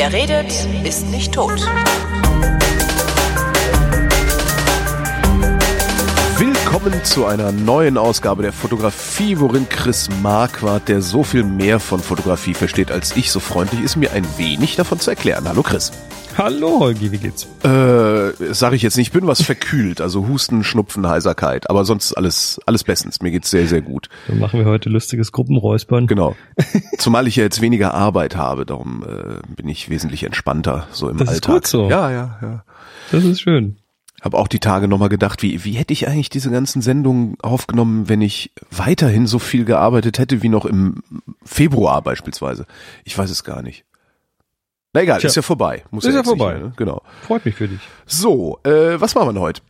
Wer redet, ist nicht tot. Willkommen zu einer neuen Ausgabe der Fotografie, worin Chris Marquardt, der so viel mehr von Fotografie versteht als ich, so freundlich ist, mir ein wenig davon zu erklären. Hallo Chris. Hallo Holgi, wie geht's? Äh, sag ich jetzt nicht, ich bin was verkühlt, also Husten, Schnupfen, Heiserkeit, aber sonst alles, alles bestens. Mir geht's sehr, sehr gut. Dann machen wir heute lustiges Gruppenräuspern. Genau. Zumal ich ja jetzt weniger Arbeit habe, darum äh, bin ich wesentlich entspannter so im Das ist Alltag. gut so. Ja, ja, ja. Das ist schön. Habe auch die Tage nochmal gedacht, wie, wie hätte ich eigentlich diese ganzen Sendungen aufgenommen, wenn ich weiterhin so viel gearbeitet hätte wie noch im Februar beispielsweise. Ich weiß es gar nicht. Na egal, Tja. ist ja vorbei. Muss Ist ja nicht vorbei. Mehr, ne? Genau. Freut mich für dich. So, äh, was machen wir denn heute?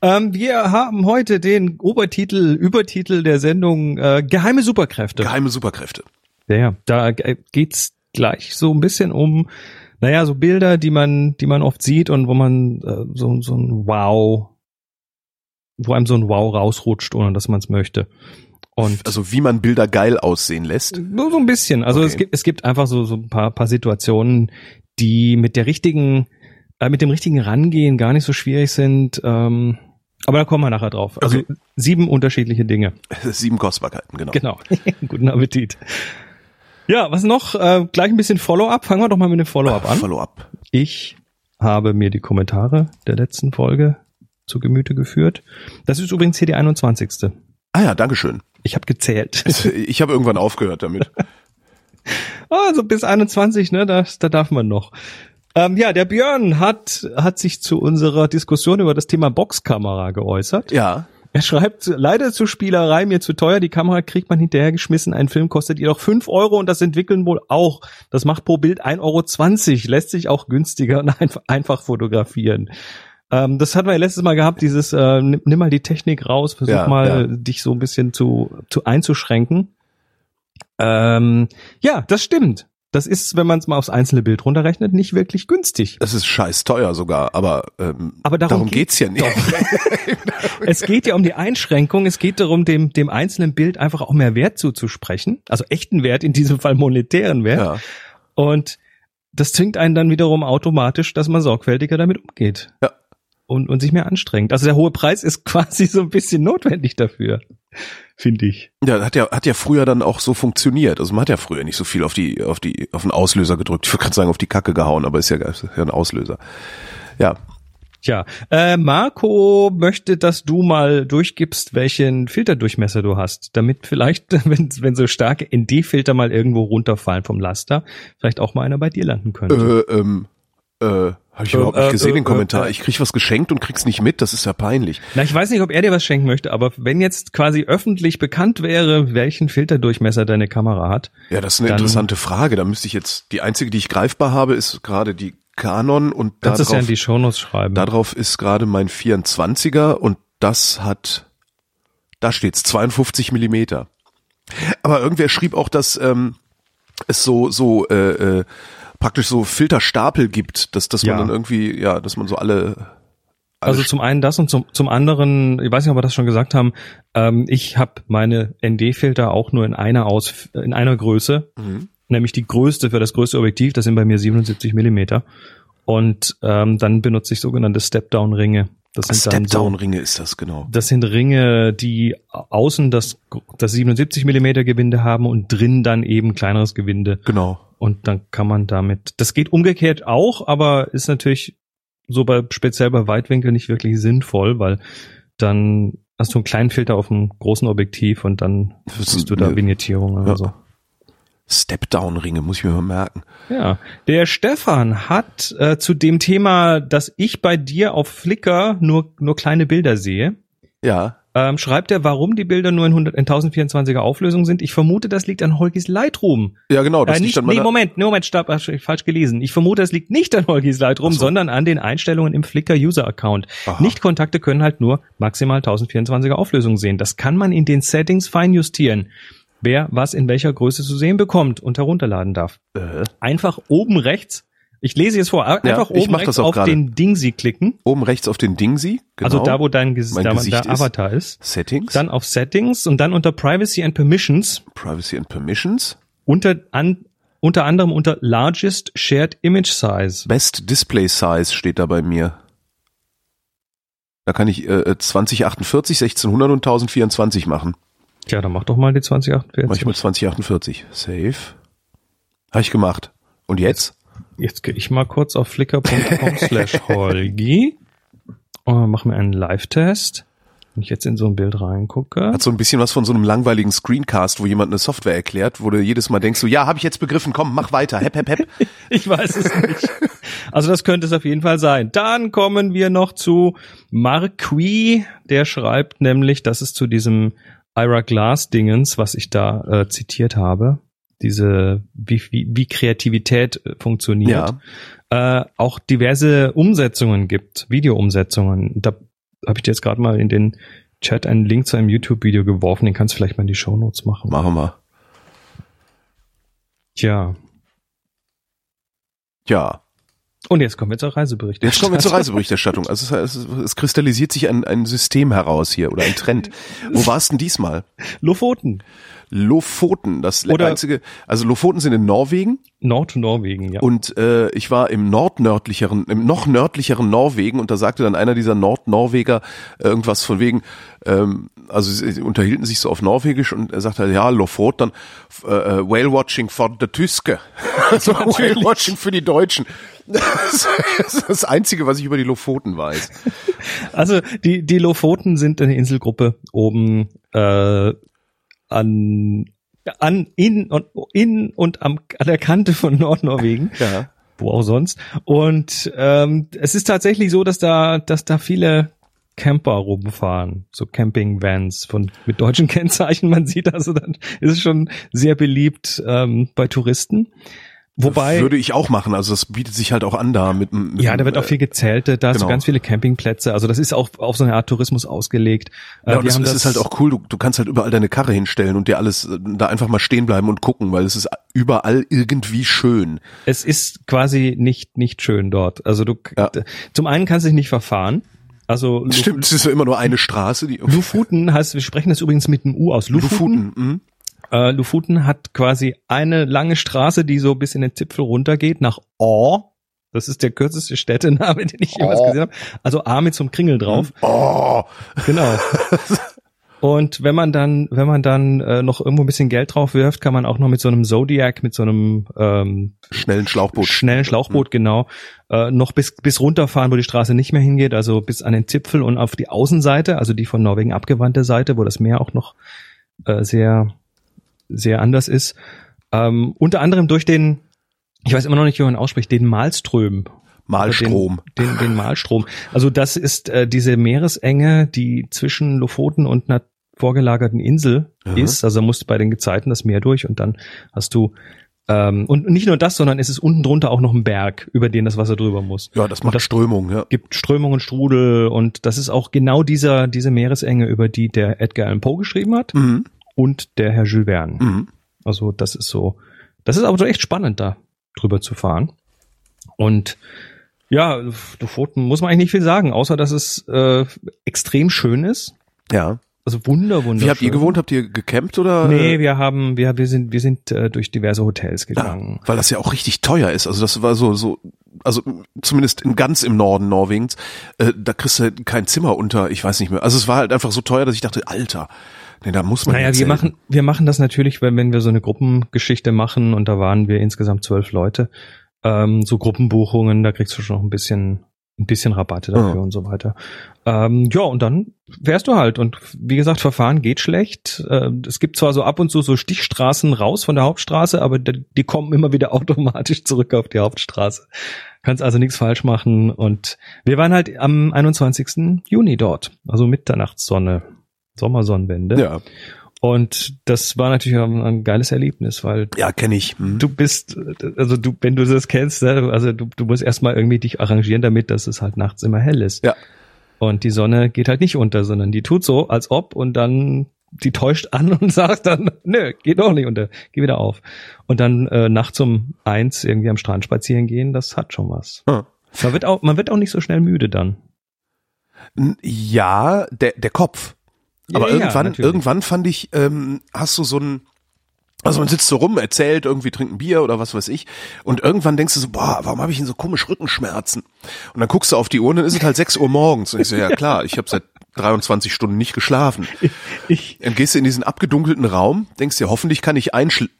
Ähm, wir haben heute den Obertitel, Übertitel der Sendung äh, Geheime Superkräfte. Geheime Superkräfte. Ja, ja, da äh, geht's gleich so ein bisschen um, naja, so Bilder, die man, die man oft sieht und wo man äh, so, so ein Wow, wo einem so ein Wow rausrutscht, ohne dass man es möchte. Und Also wie man Bilder geil aussehen lässt. Nur so ein bisschen. Also Okay. es gibt es gibt einfach so so ein paar paar Situationen, die mit der richtigen äh, mit dem richtigen Rangehen gar nicht so schwierig sind. Ähm, aber da kommen wir nachher drauf. Also Okay. sieben unterschiedliche Dinge. Sieben Kostbarkeiten, genau. Genau. Guten Appetit. Ja, was noch? Äh, gleich ein bisschen Follow-up. Fangen wir doch mal mit dem Follow-up an. Follow-up. Ich habe mir die Kommentare der letzten Folge zu Gemüte geführt. Das ist übrigens hier die 21. Ah ja, Dankeschön. Ich habe gezählt. Ich habe irgendwann aufgehört damit. Also bis 21, ne, da, da darf man noch. Ähm, ja, der Björn hat, hat sich zu unserer Diskussion über das Thema Boxkamera geäußert. Ja. Er schreibt, leider zur Spielerei mir zu teuer, die Kamera kriegt man hinterhergeschmissen, ein Film kostet jedoch 5 Euro und das entwickeln wohl auch. Das macht pro Bild 1,20 Euro, lässt sich auch günstiger und einfach, einfach fotografieren. Ähm, das hatten wir ja letztes Mal gehabt, dieses, äh, nimm, nimm mal die Technik raus, versuch Ja, mal ja. dich so ein bisschen zu, zu einzuschränken. Ähm, ja, das stimmt. Das ist, wenn man es mal aufs einzelne Bild runterrechnet, nicht wirklich günstig. Das ist scheiß teuer sogar, aber, ähm, Aber darum geht's ja nicht. Es geht ja um die Einschränkung, es geht darum, dem, dem einzelnen Bild einfach auch mehr Wert zuzusprechen. Also echten Wert, in diesem Fall monetären Wert. ja. Und das zwingt einen dann wiederum automatisch, dass man sorgfältiger damit umgeht. Ja. Und, und sich mehr anstrengt. Also der hohe Preis ist quasi so ein bisschen notwendig dafür, finde ich. Ja, hat ja, hat ja früher dann auch so funktioniert. Also man hat ja früher nicht so viel auf die, auf die, auf den Auslöser gedrückt. Ich würde gerade sagen, auf die Kacke gehauen, aber ist ja, ist ja ein Auslöser. Ja. Tja, äh, Marco möchte, dass du mal durchgibst, welchen Filterdurchmesser du hast, damit vielleicht, wenn, wenn so starke ND-Filter mal irgendwo runterfallen vom Laster, vielleicht auch mal einer bei dir landen könnte. Äh, ähm, äh, habe ich Äh, überhaupt nicht äh, gesehen, äh, den Kommentar. äh, Ich krieg was geschenkt und krieg's nicht mit, das ist ja peinlich. Na, ich weiß nicht, ob er dir was schenken möchte, aber wenn jetzt quasi öffentlich bekannt wäre, welchen Filterdurchmesser deine Kamera hat, Ja, das ist eine interessante Frage. Da müsste ich jetzt, die einzige, die ich greifbar habe, ist gerade die Canon und kannst du es ja in darauf, die Shownotes schreiben. darauf ist gerade mein 24er und das hat, da steht's 52 Millimeter. Aber irgendwer schrieb auch, dass ähm, es so so äh, äh, praktisch so Filterstapel gibt, dass dass Ja. man dann irgendwie ja, dass man so alle, Also zum einen das und zum, zum anderen, ich weiß nicht, ob wir das schon gesagt haben, ähm, ich habe meine ND-Filter auch nur in einer aus in einer Größe, Mhm. nämlich die größte für das größte Objektiv, das sind bei mir 77 Millimeter. Und ähm, dann benutze ich sogenannte Step-Down-Ringe. Das sind dann so, Step-Down-Ringe ist das genau. das sind Ringe, die außen das, das 77 Millimeter Gewinde haben und drin dann eben kleineres Gewinde. Genau. Und dann kann man damit, das geht umgekehrt auch, aber ist natürlich so bei, speziell bei Weitwinkel nicht wirklich sinnvoll, weil dann hast du einen kleinen Filter auf einem großen Objektiv und dann siehst du da Vignettierung oder Ja. so. Step-Down-Ringe, muss ich mir mal merken. Ja, der Stefan hat äh, zu dem Thema, dass ich bei dir auf Flickr nur, nur kleine Bilder sehe, Ja. ähm, schreibt er, warum die Bilder nur in, 100, in 1024er Auflösung sind. Ich vermute, das liegt an Holgis Lightroom. Ja, genau. Das äh, liegt nicht, an nee, Moment, nee, Moment, stopp, falsch gelesen. Ich vermute, es liegt nicht an Holgis Lightroom, so. sondern an den Einstellungen im Flickr User Account. Nicht-Kontakte können halt nur maximal 1024er Auflösung sehen. Das kann man in den Settings fein justieren. Wer was in welcher Größe zu sehen bekommt und herunterladen darf. Äh, Einfach oben rechts, ich lese jetzt vor, einfach ich oben rechts auf gerade. den Dingsy klicken. oben rechts auf den Dingsy. Genau. Also da, wo dein Ges da, Gesicht der ist. Avatar ist. Settings, Dann auf Settings und dann unter Privacy and Permissions Privacy and Permissions. unter an unter anderem unter Largest Shared Image Size. Best Display Size steht da bei mir. Da kann ich äh, 2048, 1600 und 1024 machen. Tja, dann mach doch mal die 2048. Mach ich mal 2048. Save. Habe ich gemacht. Und jetzt? Jetzt gehe ich mal kurz auf flickr.com slash Holgi und mache mir einen Live-Test. Wenn ich jetzt in so ein Bild reingucke. Hat so ein bisschen was von so einem langweiligen Screencast, wo jemand eine Software erklärt, wo du jedes Mal denkst, so, ja, habe ich jetzt begriffen, komm, mach weiter, hep, hep, hep. ich weiß es nicht. Also das könnte es auf jeden Fall sein. Dann kommen wir noch zu Marquis, der schreibt nämlich, dass es zu diesem Ira Glass Dingens, was ich da äh, zitiert habe, diese wie, wie, wie Kreativität äh, funktioniert, äh, auch diverse Umsetzungen gibt, Videoumsetzungen. Da habe ich dir jetzt gerade mal in den Chat einen Link zu einem YouTube-Video geworfen, den kannst du vielleicht mal in die Show Notes machen. Machen wir. Tja. Ja. Und jetzt kommen wir zur Reiseberichterstattung. Jetzt kommen wir zur Reiseberichterstattung. Also es, es, es kristallisiert sich ein, ein System heraus hier oder ein Trend. Wo warst denn diesmal? Lofoten. Lofoten, das Oder- einzige, also Lofoten sind in Norwegen Nordnorwegen, ja. und äh, ich war im nordnördlicheren, im noch nördlicheren Norwegen und da sagte dann einer dieser Nordnorweger irgendwas von wegen, ähm, also sie unterhielten sich so auf Norwegisch und er sagte, ja, Lofoten, äh, äh, Whale Watching for the Tyske. Also Whale Watching für die Deutschen. Das ist das Einzige, was ich über die Lofoten weiß. Also die, die Lofoten sind eine Inselgruppe oben äh, an, an in und in und am an der Kante von Nordnorwegen. Ja. Wo auch sonst. Und ähm, es ist tatsächlich so, dass da, dass da viele Camper rumfahren, so Camping-Vans von mit deutschen Kennzeichen. Man sieht also, dann ist es schon sehr beliebt ähm, bei Touristen. Wobei Würde ich auch machen. Also das bietet sich halt auch an da mit, mit Ja, da wird auch viel gezeltet, da hast du genau. ganz viele Campingplätze. Also das ist auch auf so eine Art Tourismus ausgelegt. Äh, Ja, und das, das ist halt auch cool, du, du kannst halt überall deine Karre hinstellen und dir alles äh, da einfach mal stehen bleiben und gucken, weil es ist überall irgendwie schön. Es ist quasi nicht nicht schön dort. Also du Ja. zum einen kannst du dich nicht verfahren. Also Stimmt, es ist ja immer nur eine Straße, die Lufuten heißt, wir sprechen das übrigens mit einem U aus. Lufuten. Lufuten. Mhm. Äh, Lufuten hat quasi eine lange Straße, die so bis in den Zipfel runtergeht nach Aar. Das ist der kürzeste Städtename, den ich jemals Aar. gesehen habe. Also A mit so einem Kringel drauf. Oh, Genau. Und wenn man dann, wenn man dann äh, noch irgendwo ein bisschen Geld drauf wirft, kann man auch noch mit so einem Zodiac, mit so einem ähm, schnellen Schlauchboot. schnellen Schlauchboot genau äh, noch bis bis runterfahren, wo die Straße nicht mehr hingeht, also bis an den Zipfel und auf die Außenseite, also die von Norwegen abgewandte Seite, wo das Meer auch noch äh, sehr sehr anders ist. Ähm, unter anderem durch den, ich weiß immer noch nicht, wie man ausspricht, den Malström Malstrom. den, den, den Malstrom. Also das ist äh, diese Meeresenge, die zwischen Lofoten und einer vorgelagerten Insel Aha. ist. Also musst du bei den Gezeiten das Meer durch und dann hast du ähm, und nicht nur das, sondern es ist unten drunter auch noch ein Berg, über den das Wasser drüber muss. Ja, das macht Strömung, ja. gibt Strömung und Strudel und das ist auch genau dieser diese Meeresenge, über die der Edgar Allan Poe geschrieben hat Mhm. Und der Herr Jules Verne. Mhm. Also das ist so, das ist aber so echt spannend da drüber zu fahren. Und ja, Lofoten muss man eigentlich nicht viel sagen, außer dass es äh, extrem schön ist. Ja. Also wunder, wunderschön. Wie habt ihr gewohnt? Habt ihr gecampt oder? Nee, äh, wir haben, wir, wir sind, wir sind äh, durch diverse Hotels ja, gegangen. weil das ja auch richtig teuer ist. Also das war so, so, also zumindest in ganz im Norden Norwegens, äh, da kriegst du halt kein Zimmer unter, ich weiß nicht mehr. Also es war halt einfach so teuer, dass ich dachte, Alter, nee, da muss man Naja, jetzt wir machen, wir machen das natürlich, wenn, wenn wir so eine Gruppengeschichte machen und da waren wir insgesamt zwölf Leute, ähm, so Gruppenbuchungen, da kriegst du schon noch ein bisschen, ein bisschen Rabatte dafür Ja. und so weiter. Ähm, ja, und dann fährst du halt. Und wie gesagt, Verfahren geht schlecht. Äh, es gibt zwar so ab und zu so Stichstraßen raus von der Hauptstraße, aber die, die kommen immer wieder automatisch zurück auf die Hauptstraße. Kannst also nichts falsch machen. Und wir waren halt am 21. Juni dort, also Mitternachtssonne, Sommersonnenwende. Ja, Und das war natürlich auch ein geiles Erlebnis, weil ja, kenne ich. Hm. du bist, also du, wenn du das kennst, ne, also du, du musst erstmal irgendwie dich arrangieren damit, dass es halt nachts immer hell ist. Ja. Und die Sonne geht halt nicht unter, sondern die tut so, als ob und dann die täuscht an und sagt dann, nö, geht doch nicht unter, geh wieder auf. Und dann äh, nachts um eins irgendwie am Strand spazieren gehen, das hat schon was. Ah. Man wird auch, man wird auch nicht so schnell müde dann. Ja, der, der Kopf. Aber Ja, ja, irgendwann, natürlich. irgendwann fand ich, ähm, hast du so ein, Also man sitzt so rum, erzählt, irgendwie trinkt ein Bier oder was weiß ich. Und irgendwann denkst du so, boah, warum habe ich denn so komisch Rückenschmerzen? Und dann guckst du auf die Uhr und dann ist es halt 6 Uhr morgens. Und ich so, ja klar, ich habe seit 23 Stunden nicht geschlafen. Ich, Dann gehst du in diesen abgedunkelten Raum, denkst dir, hoffentlich kann ich einschl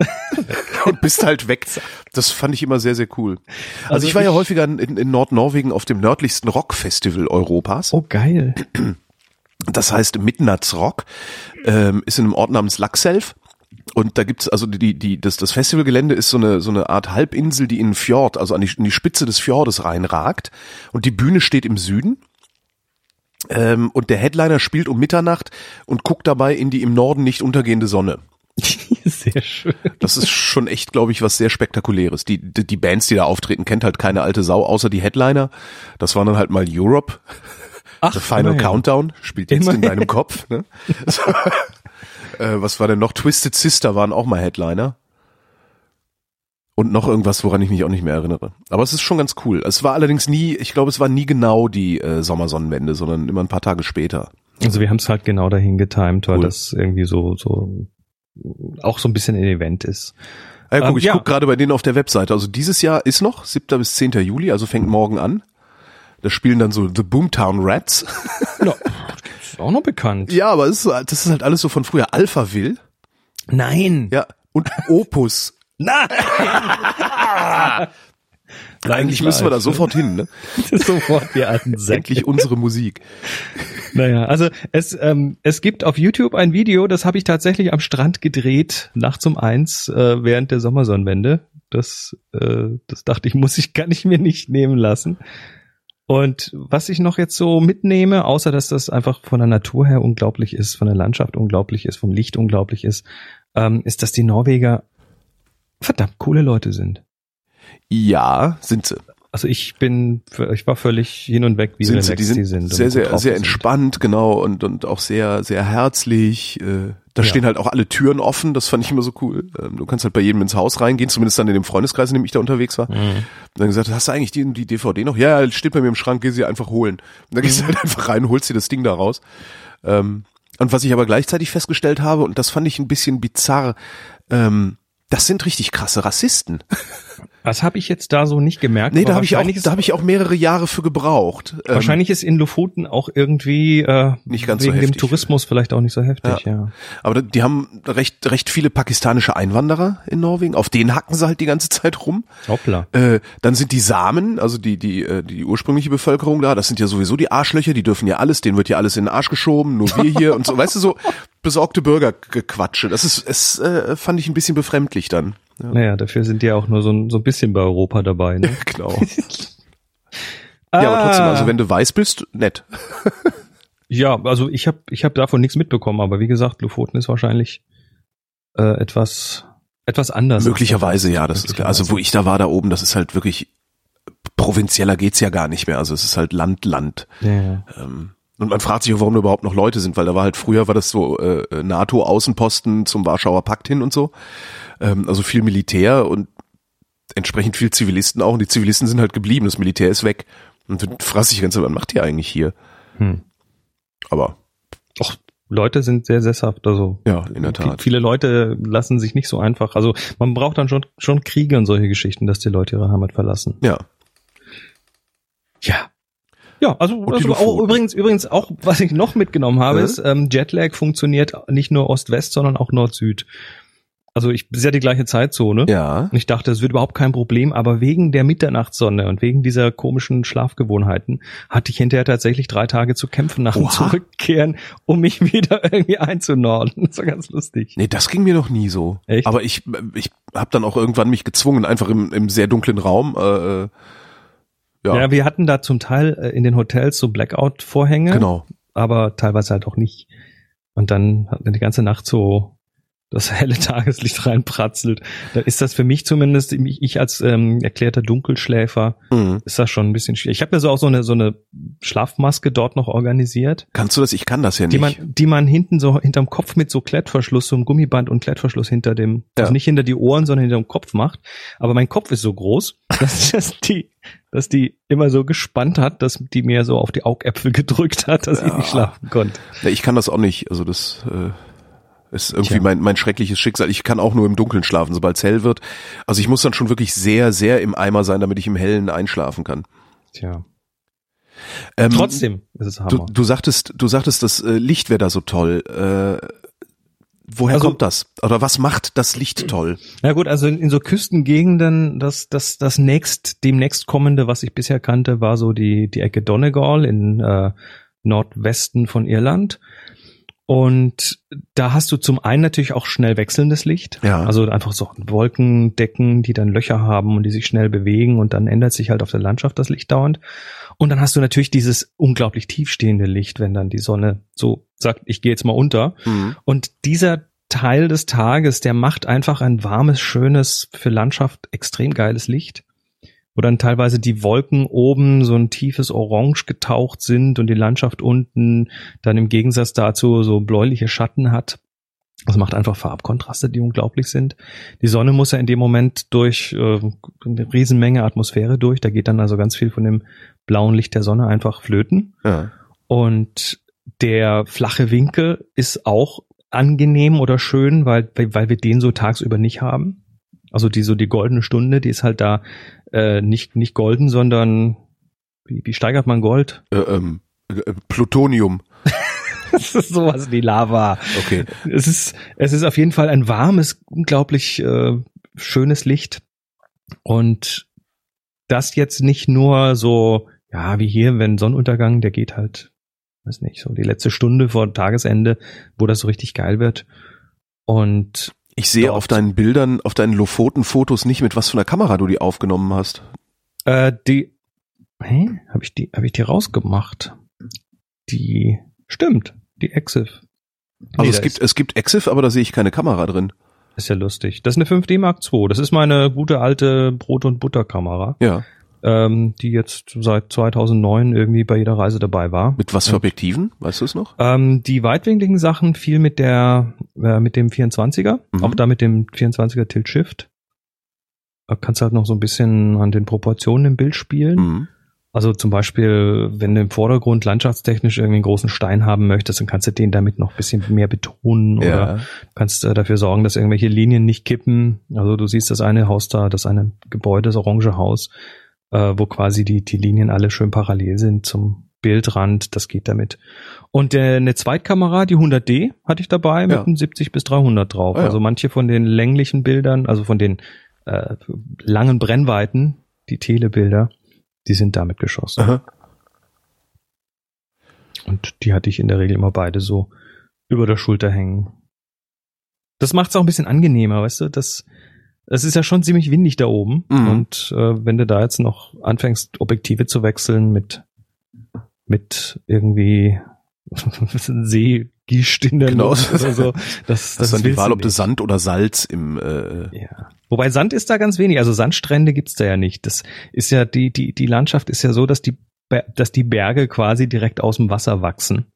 und bist halt weg. Das fand ich immer sehr, sehr cool. Also, Also ich war ja ich- häufiger in, in Nordnorwegen auf dem nördlichsten Rockfestival Europas. oh geil. Das heißt Midnats Rock, ähm, ist in einem Ort namens Laxelf. Und da gibt's also die die das das Festivalgelände ist so eine so eine Art Halbinsel, die in den Fjord, also an die, in die Spitze des Fjordes reinragt und die Bühne steht im Süden. Ähm, und der Headliner spielt um Mitternacht und guckt dabei in die im Norden nicht untergehende Sonne. Sehr schön. Das ist schon echt, glaube ich, was sehr spektakuläres. Die, die die Bands, die da auftreten, kennt halt keine alte Sau, außer die Headliner. Das waren dann halt mal Europe. Ach, The Final immerhin. Countdown spielt jetzt in Immerhin. deinem Kopf. Ne? So. äh, was war denn noch? Twisted Sister waren auch mal Headliner. Und noch irgendwas, woran ich mich auch nicht mehr erinnere. Aber es ist schon ganz cool. Es war allerdings nie, ich glaube, es war nie genau die äh, Sommersonnenwende, sondern immer ein paar Tage später. Also wir haben es halt genau dahin getimt, weil Cool. das irgendwie so, so auch so ein bisschen ein Event ist. Ja, guck, Ähm, ich ja. guck gerade bei denen auf der Webseite. Also dieses Jahr ist noch 7. bis 10. Juli, also fängt morgen an. Da spielen dann so The Boomtown Rats. Ja, ist auch noch bekannt. ja, aber ist, das ist halt alles so von früher. Alpha Will. Nein. Ja. Und Opus. Nein. Eigentlich müssen wir da sofort hin, ne? sofort wir alten Säcke. Endlich unsere Musik. Naja, also es, ähm, es gibt auf YouTube ein Video, das habe ich tatsächlich am Strand gedreht, nachts um eins, äh, während der Sommersonnenwende. Das, äh, das dachte ich, muss ich, kann ich mir nicht nehmen lassen. Und was ich noch jetzt so mitnehme, außer dass das einfach von der Natur her unglaublich ist, von der Landschaft unglaublich ist, vom Licht unglaublich ist, ähm, ist, dass die Norweger verdammt coole Leute sind. Ja, sind sie. Also ich bin, ich war völlig hin und weg, wie sind sie, die sind, die sind. sehr, sehr, sehr die sind. entspannt, genau, und, und auch sehr, sehr herzlich. Äh, da Ja. stehen halt auch alle Türen offen, das fand ich immer so cool. Ähm, du kannst halt bei jedem ins Haus reingehen, zumindest dann in dem Freundeskreis, in dem ich da unterwegs war. Mhm. Und dann gesagt, hast du eigentlich die, die DVD noch? Ja, steht bei mir im Schrank, geh sie einfach holen. Und dann gehst Mhm. du halt einfach rein, holst dir das Ding da raus. Ähm, und was ich aber gleichzeitig festgestellt habe, und das fand ich ein bisschen bizarr, ähm, das sind richtig krasse Rassisten. Was habe ich jetzt da so nicht gemerkt? Nee, da habe ich auch, da habe ich auch mehrere Jahre für gebraucht. Ähm, Wahrscheinlich ist in Lofoten auch irgendwie äh, Nicht ganz so wegen dem heftig. Tourismus vielleicht auch nicht so heftig, ja. Aber die haben recht, recht viele pakistanische Einwanderer in Norwegen. Auf denen hacken sie halt die ganze Zeit rum. Hoppla. Äh, dann sind die Samen, also die, die, äh, die ursprüngliche Bevölkerung da, das sind ja sowieso die Arschlöcher, die dürfen ja alles, denen wird ja alles in den Arsch geschoben, nur wir hier und so, weißt du, so besorgte Bürgergequatsche. Das ist, es äh, fand ich ein bisschen befremdlich dann. Ja, Naja, dafür sind die ja auch nur so ein, so ein bisschen bei Europa dabei. Ne? genau. Ja, aber trotzdem, also wenn du weiß bist, nett. Ja, also ich habe ich hab davon nichts mitbekommen, aber wie gesagt, Lofoten ist wahrscheinlich äh, etwas etwas anders. Möglicherweise, ja, das ist klar. Also wo ich da war, da oben, das ist halt wirklich, provinzieller geht's ja gar nicht mehr. Also es ist halt Land, Land. Ja, ja. Ähm, und man fragt sich auch, warum da überhaupt noch Leute sind, weil da war halt früher war das so äh, NATO-Außenposten zum Warschauer Pakt hin und so. Ähm, also viel Militär und entsprechend viel Zivilisten auch. Und die Zivilisten sind halt geblieben, das Militär ist weg. Und dich die ganze Zeit, was macht ihr eigentlich hier? Hm. Aber Och, Leute sind sehr sesshaft, also ja, in der Tat. Viele Leute lassen sich nicht so einfach. Also man braucht dann schon schon Kriege und solche Geschichten, dass die Leute ihre Heimat verlassen. Ja. Ja. Ja, also, also auch übrigens, übrigens auch, was ich noch mitgenommen habe, Mhm. ist, ähm, Jetlag funktioniert nicht nur Ost-West, sondern auch Nord-Süd. Also ich ist ja die gleiche Zeitzone. Ja. Und ich dachte, es wird überhaupt kein Problem, aber wegen der Mitternachtssonne und wegen dieser komischen Schlafgewohnheiten hatte ich hinterher tatsächlich drei Tage zu kämpfen nach dem Oha. Zurückkehren, um mich wieder irgendwie einzunorden. Das war ganz lustig. Nee, das ging mir noch nie so. Echt? Aber ich, ich habe dann auch irgendwann mich gezwungen, einfach im, im sehr dunklen Raum. Äh, äh, ja, Ja. wir hatten da zum Teil äh, in den Hotels so Blackout-Vorhänge, genau. aber teilweise halt auch nicht. Und dann hat man die ganze Nacht so das helle Tageslicht reinpratzelt. Dann ist das für mich zumindest, ich ich als ähm, erklärter Dunkelschläfer, Mhm. ist das schon ein bisschen schwierig. Ich habe mir so auch so eine so eine Schlafmaske dort noch organisiert, Kannst du das? Ich kann das ja nicht. die man die man hinten so hinterm Kopf mit so Klettverschluss, so einem Gummiband und Klettverschluss hinter dem, Ja. also nicht hinter die Ohren, sondern hinter dem Kopf macht. Aber mein Kopf ist so groß, dass, dass die dass die immer so gespannt hat, dass die mir so auf die Augäpfel gedrückt hat, dass ich Ja. nicht schlafen konnte. Ja, ich kann das auch nicht. Also das, äh, Ist irgendwie Tja. mein, mein schreckliches Schicksal. Ich kann auch nur im Dunkeln schlafen, sobald es hell wird. Also ich muss dann schon wirklich sehr, sehr im Eimer sein, damit ich im Hellen einschlafen kann. Tja. Ähm, Trotzdem ist es Du, Hammer. du sagtest, du sagtest, das äh, Licht wäre da so toll. Äh, woher Also- kommt das? Oder was macht das Licht toll? Na gut, also in, in so Küstengegenden, das, das, das nächst, demnächst kommende, was ich bisher kannte, war so die, die Ecke Donegal in äh, Nordwesten von Irland. Und da hast du zum einen natürlich auch schnell wechselndes Licht. Ja. Also einfach so Wolkendecken, die dann Löcher haben und die sich schnell bewegen und dann ändert sich halt auf der Landschaft das Licht dauernd. Und dann hast du natürlich dieses unglaublich tiefstehende Licht, wenn dann die Sonne so sagt, ich gehe jetzt mal unter. Mhm. Und dieser Teil des Tages, der macht einfach ein warmes, schönes, für Landschaft extrem geiles Licht. Wo dann teilweise die Wolken oben so ein tiefes Orange getaucht sind und die Landschaft unten dann im Gegensatz dazu so bläuliche Schatten hat. Das macht einfach Farbkontraste, die unglaublich sind. Die Sonne muss ja in dem Moment durch äh, eine Riesenmenge Atmosphäre durch. Da geht dann also ganz viel von dem blauen Licht der Sonne einfach flöten. Ja. Und der flache Winkel ist auch angenehm oder schön, weil, weil weil wir den so tagsüber nicht haben. Also die so die goldene Stunde, die ist halt da äh, nicht nicht golden, sondern wie, wie steigert man Gold? Äh, ähm, äh, Plutonium. Das ist sowas wie Lava. Okay. Es ist es ist auf jeden Fall ein warmes, unglaublich äh, schönes Licht und das jetzt nicht nur so ja wie hier, wenn Sonnenuntergang, der geht halt weiß nicht, so die letzte Stunde vor Tagesende, wo das so richtig geil wird. Und Ich sehe Dort. auf deinen Bildern, auf deinen Lofoten-Fotos nicht, mit was für einer Kamera du die aufgenommen hast. äh, die, hä, habe ich die, habe ich die rausgemacht? Die, stimmt, die Exif. Also Nee, es gibt, es gibt Exif, aber da sehe ich keine Kamera drin. ist ja lustig. Das ist eine 5D Mark II. Das ist meine gute alte Brot- und Butterkamera, Ja. Ähm, die jetzt seit 2009 irgendwie bei jeder Reise dabei war. Mit was für Objektiven? Weißt du es noch? Ähm, die weitwinkligen Sachen viel mit der, äh, mit dem 24er, Mhm. auch da mit dem 24er Tilt Shift. Da kannst du halt noch so ein bisschen an den Proportionen im Bild spielen. Mhm. Also zum Beispiel, wenn du im Vordergrund landschaftstechnisch irgendwie einen großen Stein haben möchtest, dann kannst du den damit noch ein bisschen mehr betonen oder Ja. kannst äh, dafür sorgen, dass irgendwelche Linien nicht kippen. Also du siehst das eine Haus da, das eine Gebäude, das orange Haus, äh, wo quasi die, die Linien alle schön parallel sind zum Bildrand. Das geht damit. Und äh, eine Zweitkamera, die 100D, hatte ich dabei mit Ja. einem 70 bis 300 drauf. Ah, ja. Also manche von den länglichen Bildern, also von den äh, langen Brennweiten, die Telebilder, die sind damit geschossen. Aha. Und die hatte ich in der Regel immer beide so über der Schulter hängen. Das macht es auch ein bisschen angenehmer, weißt du? Das, das ist ja schon ziemlich windig da oben. Mhm. Und äh, wenn du da jetzt noch anfängst, Objektive zu wechseln mit, mit irgendwie Seegischt in der Genau. Luft oder so, das, Das, das ist dann die Wahl, ob du. Sand oder Salz im äh, Ja. Wobei Sand ist da ganz wenig. Also Sandstrände gibt's da ja nicht. Das ist ja die die die Landschaft ist ja so, dass die dass die Berge quasi direkt aus dem Wasser wachsen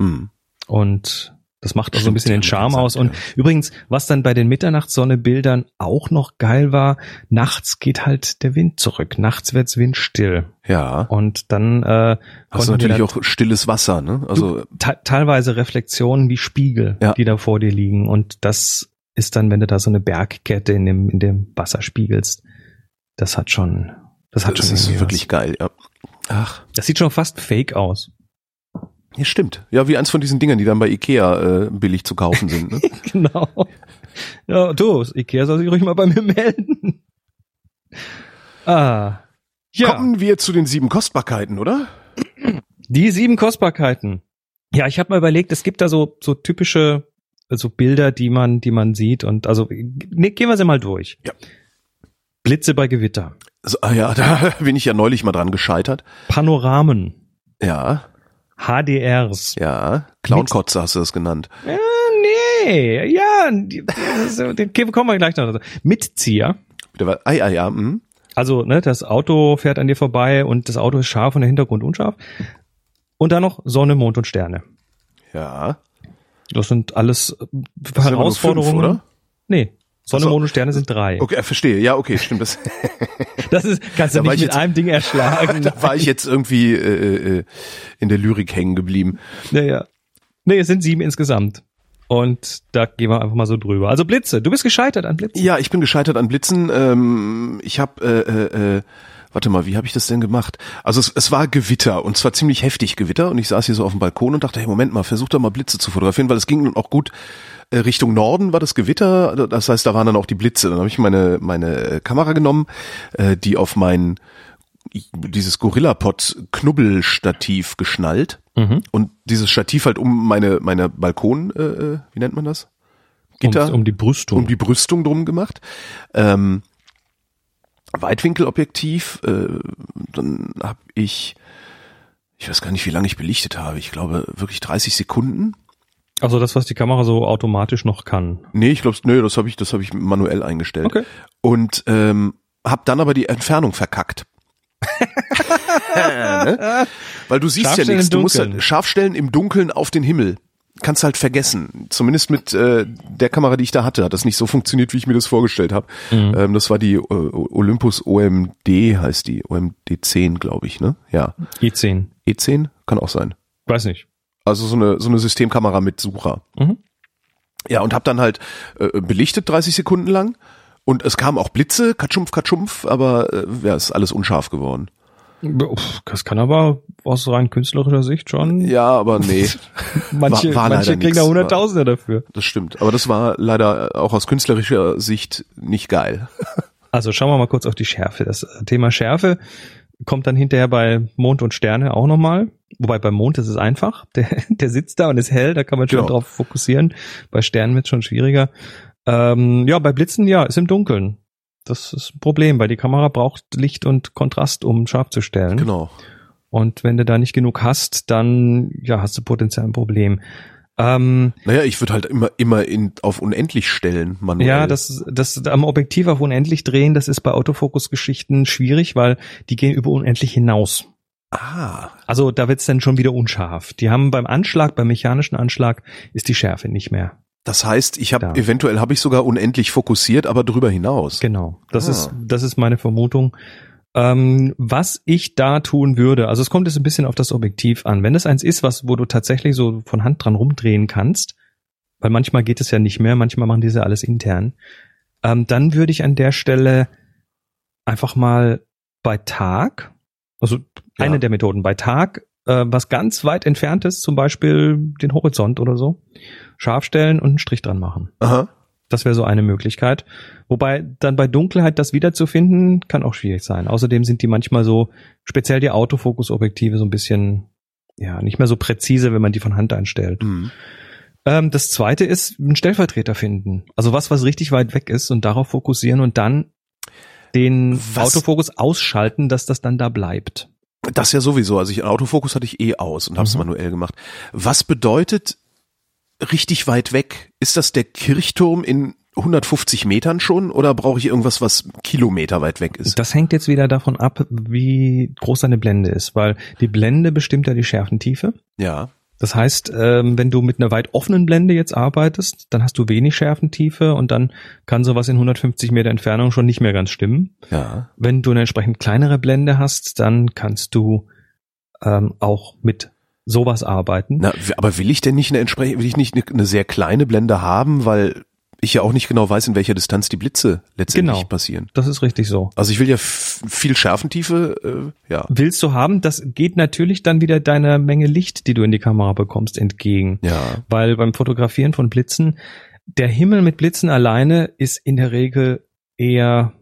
hm. und das macht auch so ein bisschen den Charme aus. Und ja. übrigens, was dann bei den Mitternachtssonne-Bildern auch noch geil war, nachts geht halt der Wind zurück. Nachts wird's windstill. Ja. Und dann äh, Hast du natürlich auch stilles Wasser, ne? Also te- teilweise Reflexionen wie Spiegel, Ja. die da vor dir liegen. Und das ist dann, wenn du da so eine Bergkette in dem, in dem Wasser spiegelst, das hat schon, das hat das schon ist irgendwie wirklich was. geil, ja. Ach, Das sieht schon fast fake aus. Ja, stimmt. Ja, wie eins von diesen Dingern, die dann bei Ikea äh, billig zu kaufen sind. Ne? genau. Ja, du, Ikea soll sich ruhig mal bei mir melden. Ah. Ja, Kommen wir zu den sieben Kostbarkeiten, oder? die sieben Kostbarkeiten. Ja, ich habe mal überlegt, es gibt da so, so typische so Bilder, die man, die man sieht und also ne, gehen wir sie mal durch. Ja. Blitze bei Gewitter, So, ah ja, da bin ich ja neulich mal dran gescheitert. Panoramen, Ja, HDRs. ja. Clownkotze hast du das genannt. Äh, nee, ja, den kommen wir gleich noch. dazu. Mitzieher. Wieder was- Ah, ja, ja, hm. Also, ne, das Auto fährt an dir vorbei und das Auto ist scharf und der Hintergrund unscharf. Und dann noch Sonne, Mond und Sterne. Ja. Das sind alles äh, Das sind Herausforderungen. fünf, oder? Nee, Sonne, Ach so. Mond und Sterne sind drei. Okay, äh, verstehe. Ja, okay, stimmt. Das, Das ist, kannst du nicht ich mit jetzt- einem Ding erschlagen. da war ich jetzt irgendwie äh, äh, in der Lyrik hängen geblieben. Naja. Nee, es sind sieben insgesamt. Und da gehen wir einfach mal so drüber. Also Blitze, du bist gescheitert an Blitzen. Ja, ich bin gescheitert an Blitzen. Ähm, ich habe, äh, äh, äh, warte mal, wie habe ich das denn gemacht? Also es, es war Gewitter und zwar ziemlich heftig Gewitter und ich saß hier so auf dem Balkon und dachte, hey, Moment mal, versuch doch mal Blitze zu fotografieren, weil es ging nun auch gut äh, Richtung Norden war das Gewitter, das heißt, da waren dann auch die Blitze. Dann habe ich meine meine Kamera genommen, äh, die auf mein dieses Gorillapod Knubbelstativ geschnallt Mhm. und dieses Stativ halt um meine meine Balkon, äh, äh, wie nennt man das? Gitter Um, um die Brüstung. um die Brüstung drum gemacht. Ähm, Weitwinkelobjektiv, äh, dann habe ich, ich weiß gar nicht, wie lange ich belichtet habe. Ich glaube wirklich 30 Sekunden. also das, was die Kamera so automatisch noch kann. Nee, ich glaube, nee, das habe ich, das habe ich manuell eingestellt. Okay. Und ähm, habe dann aber die Entfernung verkackt. ne? Weil du siehst ja nichts. Du musst halt Scharfstellen im Dunkeln auf den Himmel. Kannst halt vergessen. Zumindest mit äh, der Kamera, die ich da hatte, hat das nicht so funktioniert, wie ich mir das vorgestellt habe. Mhm. Ähm, das war die äh, Olympus OMD, heißt die. OMD 10, glaube ich, ne? Ja. i10. E10? Kann auch sein. Weiß nicht. Also so eine, so eine Systemkamera mit Sucher. Mhm. Ja, und hab dann halt äh, belichtet 30 Sekunden lang. Und es kamen auch Blitze, Katschumf, Katschumf, aber äh, ja, ist alles unscharf geworden. Das kann aber aus rein künstlerischer Sicht schon. Ja, aber nee, manche war leider manche kriegen da Hunderttausende dafür. das stimmt. Aber das war leider auch aus künstlerischer Sicht nicht geil. Also schauen wir mal kurz auf die Schärfe. Das Thema Schärfe kommt dann hinterher bei Mond und Sterne auch nochmal. Wobei beim Mond ist es einfach. Der, der sitzt da und ist hell, da kann man schon Genau. drauf fokussieren. Bei Sternen wird es schon schwieriger. Ähm, ja, bei Blitzen, ja, ist im Dunkeln. Das ist ein Problem, weil die Kamera braucht Licht und Kontrast, um scharf zu stellen. Genau. Und wenn du da nicht genug hast, dann ja, hast du potenziell ein Problem. Ähm, Naja, ich würde halt immer, immer in, auf unendlich stellen, manuell. Ja, das, das am Objektiv auf unendlich drehen, das ist bei Autofokus-Geschichten schwierig, weil die gehen über unendlich hinaus. Ah, Also da wird's dann schon wieder unscharf. Die haben beim Anschlag, beim mechanischen Anschlag, ist die Schärfe nicht mehr. Das heißt, ich habe Da. eventuell habe ich sogar unendlich fokussiert, aber drüber hinaus. Genau. Das Ah. ist, das ist meine Vermutung. Ähm, was ich da tun würde, also es kommt jetzt ein bisschen auf das Objektiv an. Wenn es eins ist, was, wo du tatsächlich so von Hand dran rumdrehen kannst, weil manchmal geht es ja nicht mehr, manchmal machen diese alles intern, ähm, dann würde ich an der Stelle einfach mal bei Tag, also eine Ja. der Methoden, bei Tag, äh, was ganz weit entferntes, zum Beispiel den Horizont oder so, scharf stellen und einen Strich dran machen. Aha. Das wäre so eine Möglichkeit. Wobei dann bei Dunkelheit das wiederzufinden, kann auch schwierig sein. Außerdem sind die manchmal so, speziell die Autofokusobjektive, so ein bisschen, ja, nicht mehr so präzise, wenn man die von Hand einstellt. Mhm. Ähm, das zweite ist, einen Stellvertreter finden. Also was, was richtig weit weg ist und darauf fokussieren und dann den Was- Autofokus ausschalten, dass das dann da bleibt. Das ja sowieso. Also ich Autofokus hatte ich eh aus und habe es Mhm. manuell gemacht. Was bedeutet richtig weit weg? Ist das der Kirchturm in 150 Metern schon oder brauche ich irgendwas, was Kilometer weit weg ist? Das hängt jetzt wieder davon ab, wie groß deine Blende ist, weil die Blende bestimmt ja die Schärfentiefe. Ja. Das heißt, ähm, wenn du mit einer weit offenen Blende jetzt arbeitest, dann hast du wenig Schärfentiefe und dann kann sowas in 150 Meter Entfernung schon nicht mehr ganz stimmen. Ja. Wenn du eine entsprechend kleinere Blende hast, dann kannst du ähm, auch mit sowas arbeiten. Na, aber will ich denn nicht eine entsprechend, will ich nicht eine, eine sehr kleine Blende haben, weil ich ja auch nicht genau weiß, in welcher Distanz die Blitze letztendlich Genau. passieren. Das ist richtig so. Also ich will ja viel Schärfentiefe, äh, ja. Willst du haben, das geht natürlich dann wieder deiner Menge Licht, die du in die Kamera bekommst, entgegen. Ja. Weil beim Fotografieren von Blitzen, der Himmel mit Blitzen alleine ist in der Regel eher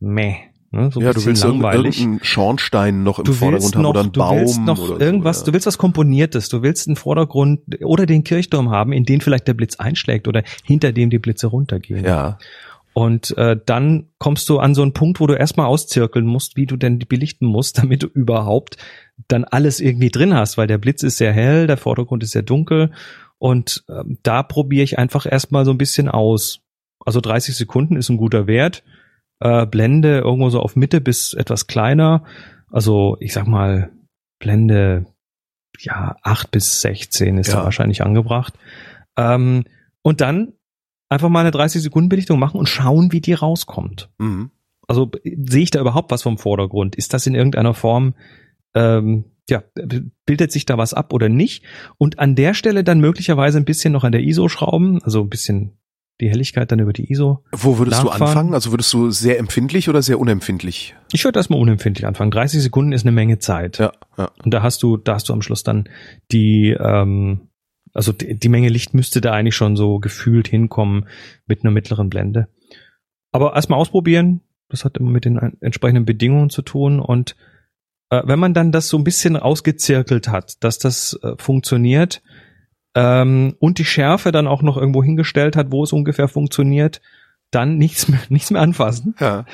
meh. Ne? So ja, du willst langweilig. irgendeinen Schornstein noch im du Vordergrund haben noch, oder einen du Baum willst noch oder irgendwas, so, du willst was Komponiertes, du willst einen Vordergrund oder den Kirchturm haben, in den vielleicht der Blitz einschlägt oder hinter dem die Blitze runtergehen. ja. Und äh, dann kommst du an so einen Punkt, wo du erstmal auszirkeln musst, wie du denn belichten musst, damit du überhaupt dann alles irgendwie drin hast, weil der Blitz ist sehr hell, der Vordergrund ist sehr dunkel und ähm, da probiere ich einfach erstmal so ein bisschen aus. Also 30 Sekunden ist ein guter Wert. Äh, Blende irgendwo so auf Mitte bis etwas kleiner. Also ich sag mal Blende ja 8 bis 16 ist Ja. da wahrscheinlich angebracht. Ähm, und dann einfach mal eine 30 Sekunden Belichtung machen und schauen, wie die rauskommt. Mhm. Also sehe ich da überhaupt was vom Vordergrund? Ist das in irgendeiner Form ähm, ja, bildet sich da was ab oder nicht? Und an der Stelle dann möglicherweise ein bisschen noch an der ISO schrauben, also ein bisschen die Helligkeit dann über die ISO. Wo würdest nachfahren. du anfangen? Also würdest du sehr empfindlich oder sehr unempfindlich? Ich würde erstmal unempfindlich anfangen. 30 Sekunden ist eine Menge Zeit. Ja, ja. Und da hast du, da hast du am Schluss dann die, ähm, also die, die Menge Licht müsste da eigentlich schon so gefühlt hinkommen mit einer mittleren Blende. Aber erstmal ausprobieren. Das hat immer mit den entsprechenden Bedingungen zu tun. Und äh, wenn man dann das so ein bisschen ausgezirkelt hat, dass das äh, funktioniert ähm, und die Schärfe dann auch noch irgendwo hingestellt hat, wo es ungefähr funktioniert, dann nichts mehr, nichts mehr anfassen Ja,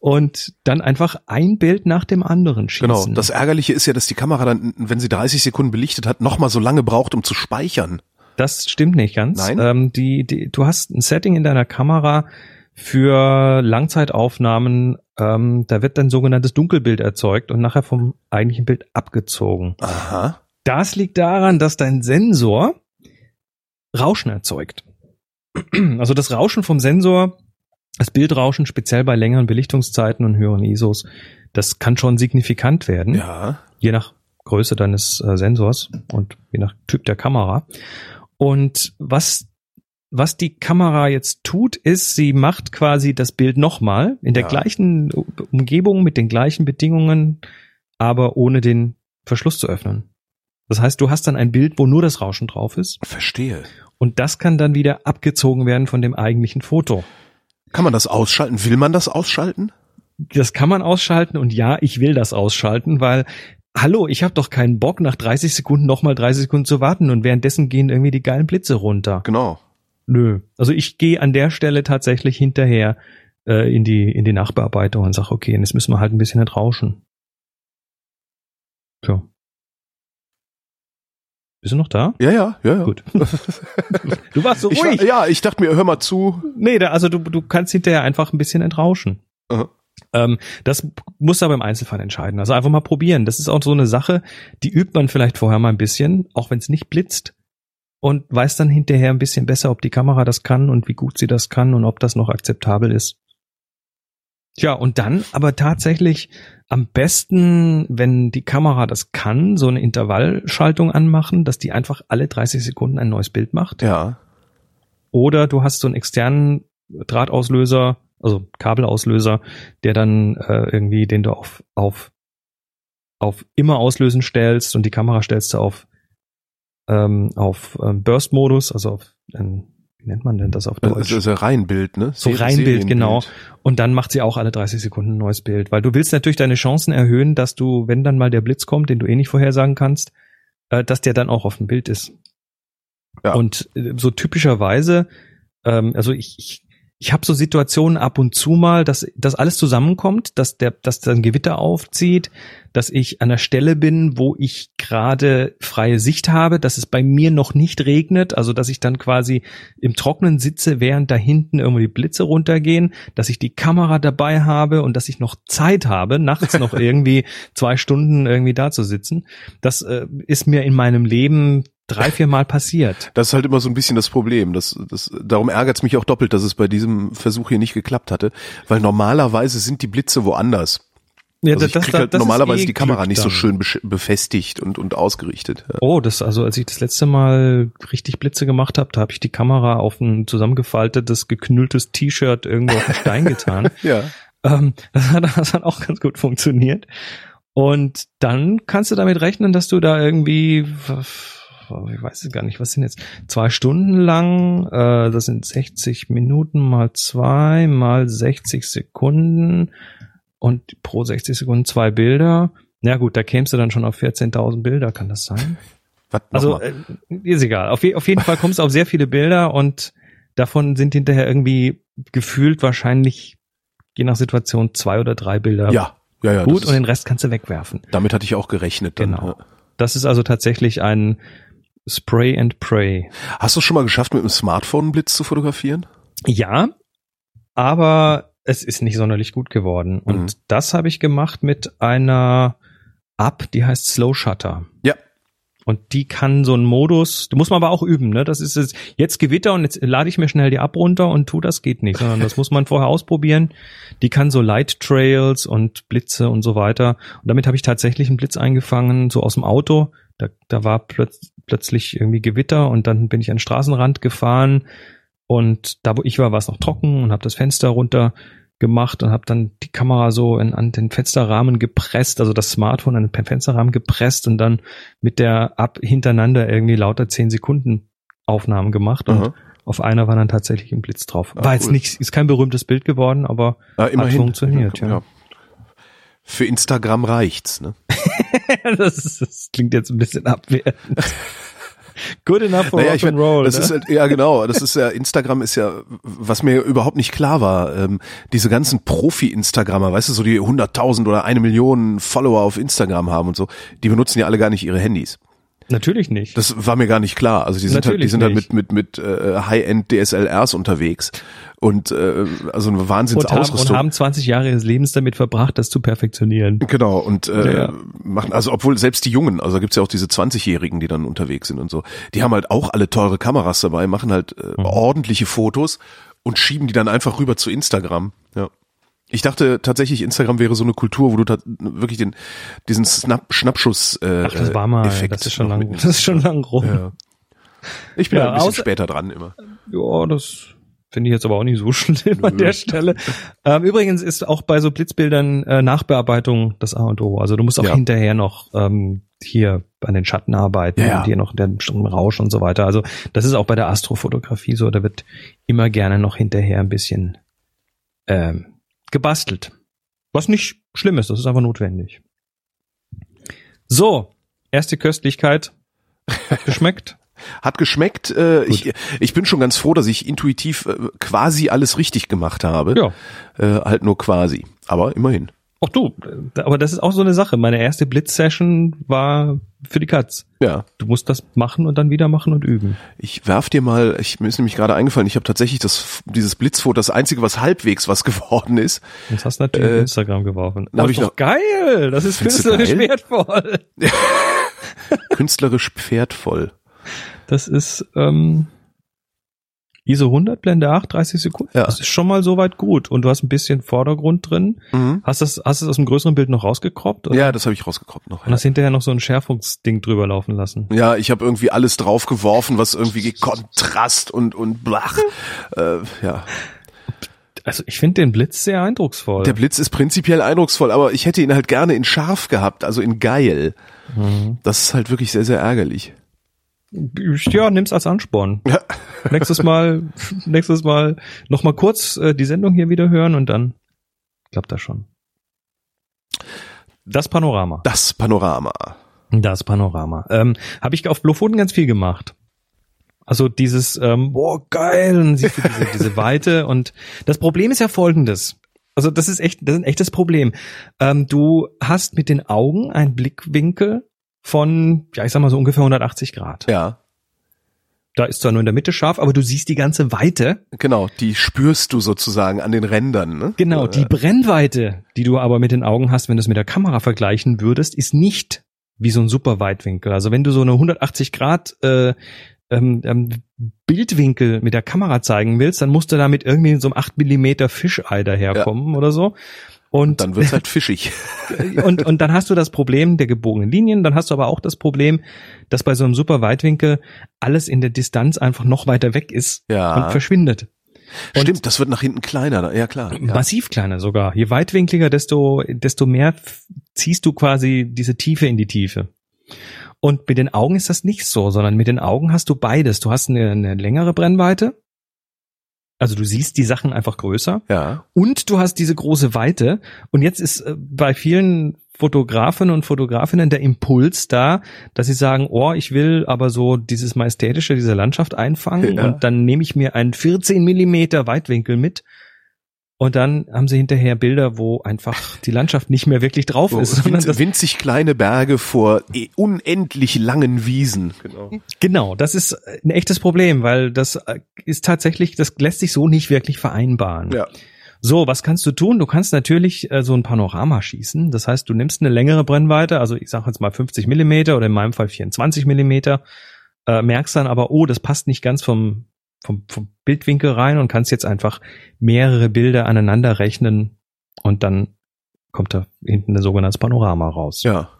und dann einfach ein Bild nach dem anderen schießen. genau. Das Ärgerliche ist ja, dass die Kamera dann, wenn sie 30 Sekunden belichtet hat, nochmal so lange braucht, um zu speichern. Das stimmt nicht ganz. Nein? Ähm, die, die, du hast ein Setting in deiner Kamera für Langzeitaufnahmen. Ähm, da wird dann sogenanntes Dunkelbild erzeugt und nachher vom eigentlichen Bild abgezogen. Aha. Das liegt daran, dass dein Sensor Rauschen erzeugt. Also das Rauschen vom Sensor, das Bildrauschen, speziell bei längeren Belichtungszeiten und höheren ISOs, das kann schon signifikant werden Ja. je nach Größe deines äh, Sensors und je nach Typ der Kamera. Und was, was die Kamera jetzt tut, ist, sie macht quasi das Bild nochmal in der Ja. gleichen Umgebung, mit den gleichen Bedingungen, aber ohne den Verschluss zu öffnen. Das heißt, du hast dann ein Bild, wo nur das Rauschen drauf ist Verstehe. Und das kann dann wieder abgezogen werden von dem eigentlichen Foto. Kann man das ausschalten? Will man das ausschalten? Das kann man ausschalten und ja, ich will das ausschalten, weil hallo, ich habe doch keinen Bock nach 30 Sekunden nochmal 30 Sekunden zu warten und währenddessen gehen irgendwie die geilen Blitze runter. Genau. Nö. Also ich gehe an der Stelle tatsächlich hinterher äh, in die in die Nachbearbeitung und sage, okay, jetzt müssen wir halt ein bisschen nicht rauschen. Tja. Bist du noch da? Ja, ja, ja, ja. Gut. Du warst so Ich, war- ruhig. ja, ich dachte mir, hör mal zu. Nee, da, also du, du kannst hinterher einfach ein bisschen entrauschen. Aha. Ähm, das musst du aber im Einzelfall entscheiden. Also einfach mal probieren. Das ist auch so eine Sache, die übt man vielleicht vorher mal ein bisschen, auch wenn es nicht blitzt. Und weiß dann hinterher ein bisschen besser, ob die Kamera das kann und wie gut sie das kann und ob das noch akzeptabel ist. Tja, und dann aber tatsächlich am besten, wenn die Kamera das kann, so eine Intervallschaltung anmachen, dass die einfach alle 30 Sekunden ein neues Bild macht. Ja. Oder du hast so einen externen Drahtauslöser, also Kabelauslöser, der dann äh, irgendwie, den du auf, auf, auf immer auslösen stellst und die Kamera stellst du auf, ähm, auf ähm, Burst-Modus, also auf, ähm, wie nennt man denn das auf Das Deutsch? ist ja Reihenbild, ne? So Reihenbild, genau. Und dann macht sie auch alle 30 Sekunden ein neues Bild, weil du willst natürlich deine Chancen erhöhen, dass du, wenn dann mal der Blitz kommt, den du eh nicht vorhersagen kannst, äh, dass der dann auch auf dem Bild ist. Ja. Und äh, so typischerweise, ähm, also ich, ich, ich habe so Situationen ab und zu mal, dass dass alles zusammenkommt, dass der, dass dann Gewitter aufzieht, dass ich an der Stelle bin, wo ich gerade freie Sicht habe, dass es bei mir noch nicht regnet, also dass ich dann quasi im Trocknen sitze, während da hinten irgendwie die Blitze runtergehen, dass ich die Kamera dabei habe und dass ich noch Zeit habe, nachts noch irgendwie zwei Stunden irgendwie da zu sitzen. Das äh, ist mir in meinem Leben drei, vier Mal passiert. Das ist halt immer so ein bisschen das Problem. Das, das, darum ärgert es mich auch doppelt, dass es bei diesem Versuch hier nicht geklappt hatte, weil normalerweise sind die Blitze woanders. Ja, Also ich krieg halt ist normalerweise eh die Kamera nicht so dann. schön besch- befestigt und, und ausgerichtet. Ja. Oh, das also als ich das letzte Mal richtig Blitze gemacht habe, da habe ich die Kamera auf ein zusammengefaltetes, geknülltes T-Shirt irgendwo auf den Stein getan. ja. Ähm, das, hat, das hat auch ganz gut funktioniert. Und dann kannst du damit rechnen, dass du da irgendwie, ich weiß es gar nicht, was sind jetzt, zwei Stunden lang, äh, das sind 60 Minuten mal zwei mal 60 Sekunden und pro 60 Sekunden zwei Bilder. Ja gut, da kämst du dann schon auf 14.000 Bilder, kann das sein? Was, Also äh, ist egal. Auf, je, auf jeden Fall kommst du auf sehr viele Bilder und davon sind hinterher irgendwie gefühlt wahrscheinlich je nach Situation zwei oder drei Bilder ja, ja, ja. gut und den Rest kannst du wegwerfen. damit hatte ich auch gerechnet. Dann, Genau. ja. Das ist also tatsächlich ein Spray and Pray. Hast du es schon mal geschafft, mit dem Smartphone einen Blitz zu fotografieren? Ja, aber es ist nicht sonderlich gut geworden. Und Mhm. das habe ich gemacht mit einer App, die heißt Slow Shutter. Ja. Und die kann so einen Modus, du musst man aber auch üben, ne? Das ist jetzt, jetzt Gewitter und jetzt lade ich mir schnell die App runter und tu das geht nicht, sondern das muss man vorher ausprobieren. Die kann so Light Trails und Blitze und so weiter. Und damit habe ich tatsächlich einen Blitz eingefangen, so aus dem Auto. Da, da war plötz, plötzlich irgendwie Gewitter und dann bin ich an den Straßenrand gefahren und da, wo ich war, war es noch trocken und habe das Fenster runter gemacht und habe dann die Kamera so in, an den Fensterrahmen gepresst, also das Smartphone an den Fensterrahmen gepresst und dann mit der ab hintereinander irgendwie lauter 10 Sekunden Aufnahmen gemacht und Aha. auf einer war dann tatsächlich ein Blitz drauf. Ah, War jetzt cool. nicht, ist kein berühmtes Bild geworden, aber Ah, immerhin. funktioniert, ja. Für Instagram reicht's, ne? das, ist, das klingt jetzt ein bisschen abwertend. Good enough for Naja, rock ich and mein, roll. das ne? ist halt- ja genau, das ist ja Instagram ist ja, was mir überhaupt nicht klar war, ähm, diese ganzen Profi-Instagrammer, weißt du, so die 100.000 oder eine Million Follower auf Instagram haben und so, die benutzen ja alle gar nicht ihre Handys. Natürlich nicht. Das war mir gar nicht klar. Also die sind halt, die Natürlich sind halt mit mit mit äh, High-End DSLRs unterwegs und äh, also eine und, haben, und Wahnsinnsausrüstung. haben 20 Jahre ihres Lebens damit verbracht, das zu perfektionieren. Genau, und äh, Ja. machen, also obwohl selbst die Jungen, also da gibt's ja auch diese 20-Jährigen, die dann unterwegs sind und so, die haben halt auch alle teure Kameras dabei, machen halt äh, Mhm. ordentliche Fotos und schieben die dann einfach rüber zu Instagram. Ja. Ich dachte tatsächlich, Instagram wäre so eine Kultur, wo du tat- wirklich den diesen Snap Schnappschuss äh, Ach, das war mal, Effekt das ist schon lang, das ist schon lang rum. Ja. Ich bin Ja, halt ein bisschen später dran immer. Ja, das finde ich jetzt aber auch nicht so schlimm an Nö. der Stelle. Ähm, übrigens ist auch bei so Blitzbildern äh, Nachbearbeitung das A und O. Also du musst auch Ja. hinterher noch ähm, hier an den Schatten arbeiten Ja, und hier noch den Rausch und so weiter. Also das ist auch bei der Astrofotografie so. Da wird immer gerne noch hinterher ein bisschen ähm, gebastelt. Was nicht schlimm ist, das ist einfach notwendig. So, erste Köstlichkeit. Hat geschmeckt? Hat geschmeckt. Äh, ich, ich bin schon ganz froh, dass ich intuitiv äh, quasi alles richtig gemacht habe. Ja. Äh, halt nur quasi. Aber immerhin. Ach du, aber das ist auch so eine Sache. Meine erste Blitz-Session war für die Katz. Ja. Du musst das machen und dann wieder machen und üben. Ich werf dir mal, ich, mir ist nämlich gerade eingefallen, ich habe tatsächlich das, dieses Blitzfoto, das einzige, was halbwegs was geworden ist. Das hast du natürlich Äh, auf Instagram geworfen. hab Das ich ist doch noch- geil. Das ist künstlerisch wertvoll. Künstlerisch pferdvoll. Das ist ähm, ISO 100, Blende 8, 30 Sekunden. Ja. Das ist schon mal soweit gut. Und du hast ein bisschen Vordergrund drin. Mhm. Hast du das, hast du das aus dem größeren Bild noch rausgekroppt? oder? Ja, das habe ich rausgekroppt noch. Und hast hinterher noch so ein Schärfungsding drüber laufen lassen. Ja, ich habe irgendwie alles draufgeworfen, was irgendwie Kontrast und und blach. Äh, ja, Also ich finde den Blitz sehr eindrucksvoll. der Blitz ist prinzipiell eindrucksvoll, aber ich hätte ihn halt gerne in scharf gehabt, also in geil. Mhm. Das ist halt wirklich sehr sehr ärgerlich. Ja, nimm's als Ansporn. Ja. Nächstes Mal, nächstes Mal noch mal kurz äh, die Sendung hier wieder hören und dann klappt das schon. Das Panorama. Das Panorama. Das Panorama. Ähm, Habe ich auf Lofoten ganz viel gemacht. Also dieses, ähm, boah, geil, und siehst du diese, diese Weite und das Problem ist ja folgendes. Also das ist echt, das ist ein echtes Problem. Ähm, du hast mit den Augen einen Blickwinkel von, ja, ich sag mal so ungefähr 180 Grad. Ja, Da ist zwar nur in der Mitte scharf, aber du siehst die ganze Weite. genau. Die spürst du sozusagen an den Rändern. Ne? Genau, Äh, die Brennweite, die du aber mit den Augen hast, wenn du es mit der Kamera vergleichen würdest, ist nicht wie so ein super Weitwinkel. Also wenn du so eine 180 Grad äh, ähm, ähm, Bildwinkel mit der Kamera zeigen willst, dann musst du da mit irgendwie so einem 8 Millimeter Fischei daherkommen oder so. Und Dann wird's halt fischig. und, und dann hast du das Problem der gebogenen Linien, dann hast du aber auch das Problem, dass bei so einem super Weitwinkel alles in der Distanz einfach noch weiter weg ist Ja. und verschwindet. Und- Stimmt, das wird nach hinten kleiner. Ja klar. Ja. Massiv kleiner sogar. Je weitwinkliger, desto, desto mehr ziehst du quasi diese Tiefe in die Tiefe. Und mit den Augen ist das nicht so, sondern mit den Augen hast du beides. Du hast eine, eine längere Brennweite. Also du siehst die Sachen einfach größer Ja. und du hast diese große Weite. Und jetzt ist äh, bei vielen Fotografen und Fotografinnen der Impuls da, dass sie sagen, oh, ich will aber so dieses Majestätische, diese Landschaft einfangen Ja. und dann nehme ich mir einen 14 Millimeter Weitwinkel mit. Und dann haben sie hinterher Bilder, wo einfach die Landschaft nicht mehr wirklich drauf So, ist, sondern winz, das, winzig kleine Berge vor eh unendlich langen Wiesen. Genau. genau, das ist ein echtes Problem, weil das äh, ist tatsächlich, das lässt sich so nicht wirklich vereinbaren. Ja. So, was kannst du tun? Du kannst natürlich äh, so ein Panorama schießen. Das heißt, du nimmst eine längere Brennweite, also ich sage jetzt mal 50 Millimeter oder in meinem Fall 24 Millimeter, äh, merkst dann aber, oh, das passt nicht ganz vom, vom, vom Bildwinkel rein und kannst jetzt einfach mehrere Bilder aneinander rechnen und dann kommt da hinten ein sogenanntes Panorama raus. Ja.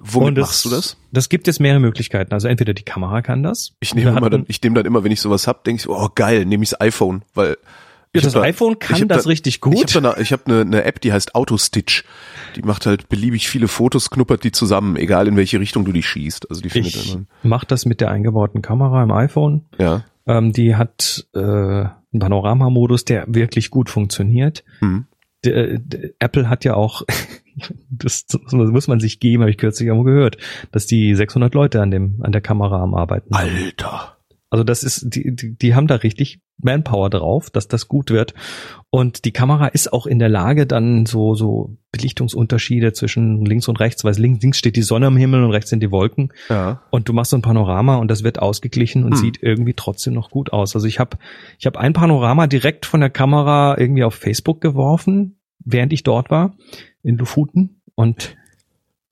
Womit Und das- machst du das? Das gibt es mehrere Möglichkeiten. Also entweder die Kamera kann das. Ich nehme immer dann, ich nehme dann immer, wenn ich sowas hab, denke ich, so, oh geil, nehme ich das iPhone, weil Ja, ich das da- iPhone ich kann das da- richtig Ich gut. habe eine, ich hab eine, eine App, die heißt Autostitch. Die macht halt beliebig viele Fotos, knuppert die zusammen, egal in welche Richtung du die schießt. Also die findet ich mache das mit der eingebauten Kamera im iPhone. ja. Ähm, die hat äh, einen Panoramamodus, der wirklich gut funktioniert. Hm. D d Apple hat ja auch, das, das muss man sich geben, habe ich kürzlich auch gehört, dass die 600 Leute an dem an der Kamera am Arbeiten. Alter. Also das ist, die, die, die haben da richtig Manpower drauf, dass das gut wird. Und die Kamera ist auch in der Lage, dann so, so Belichtungsunterschiede zwischen links und rechts, weil links, links steht die Sonne am Himmel und rechts sind die Wolken. Ja. Und du machst so ein Panorama und das wird ausgeglichen und Hm. sieht irgendwie trotzdem noch gut aus. Also ich habe ich hab ein Panorama direkt von der Kamera irgendwie auf Facebook geworfen, während ich dort war, in Lofoten. Und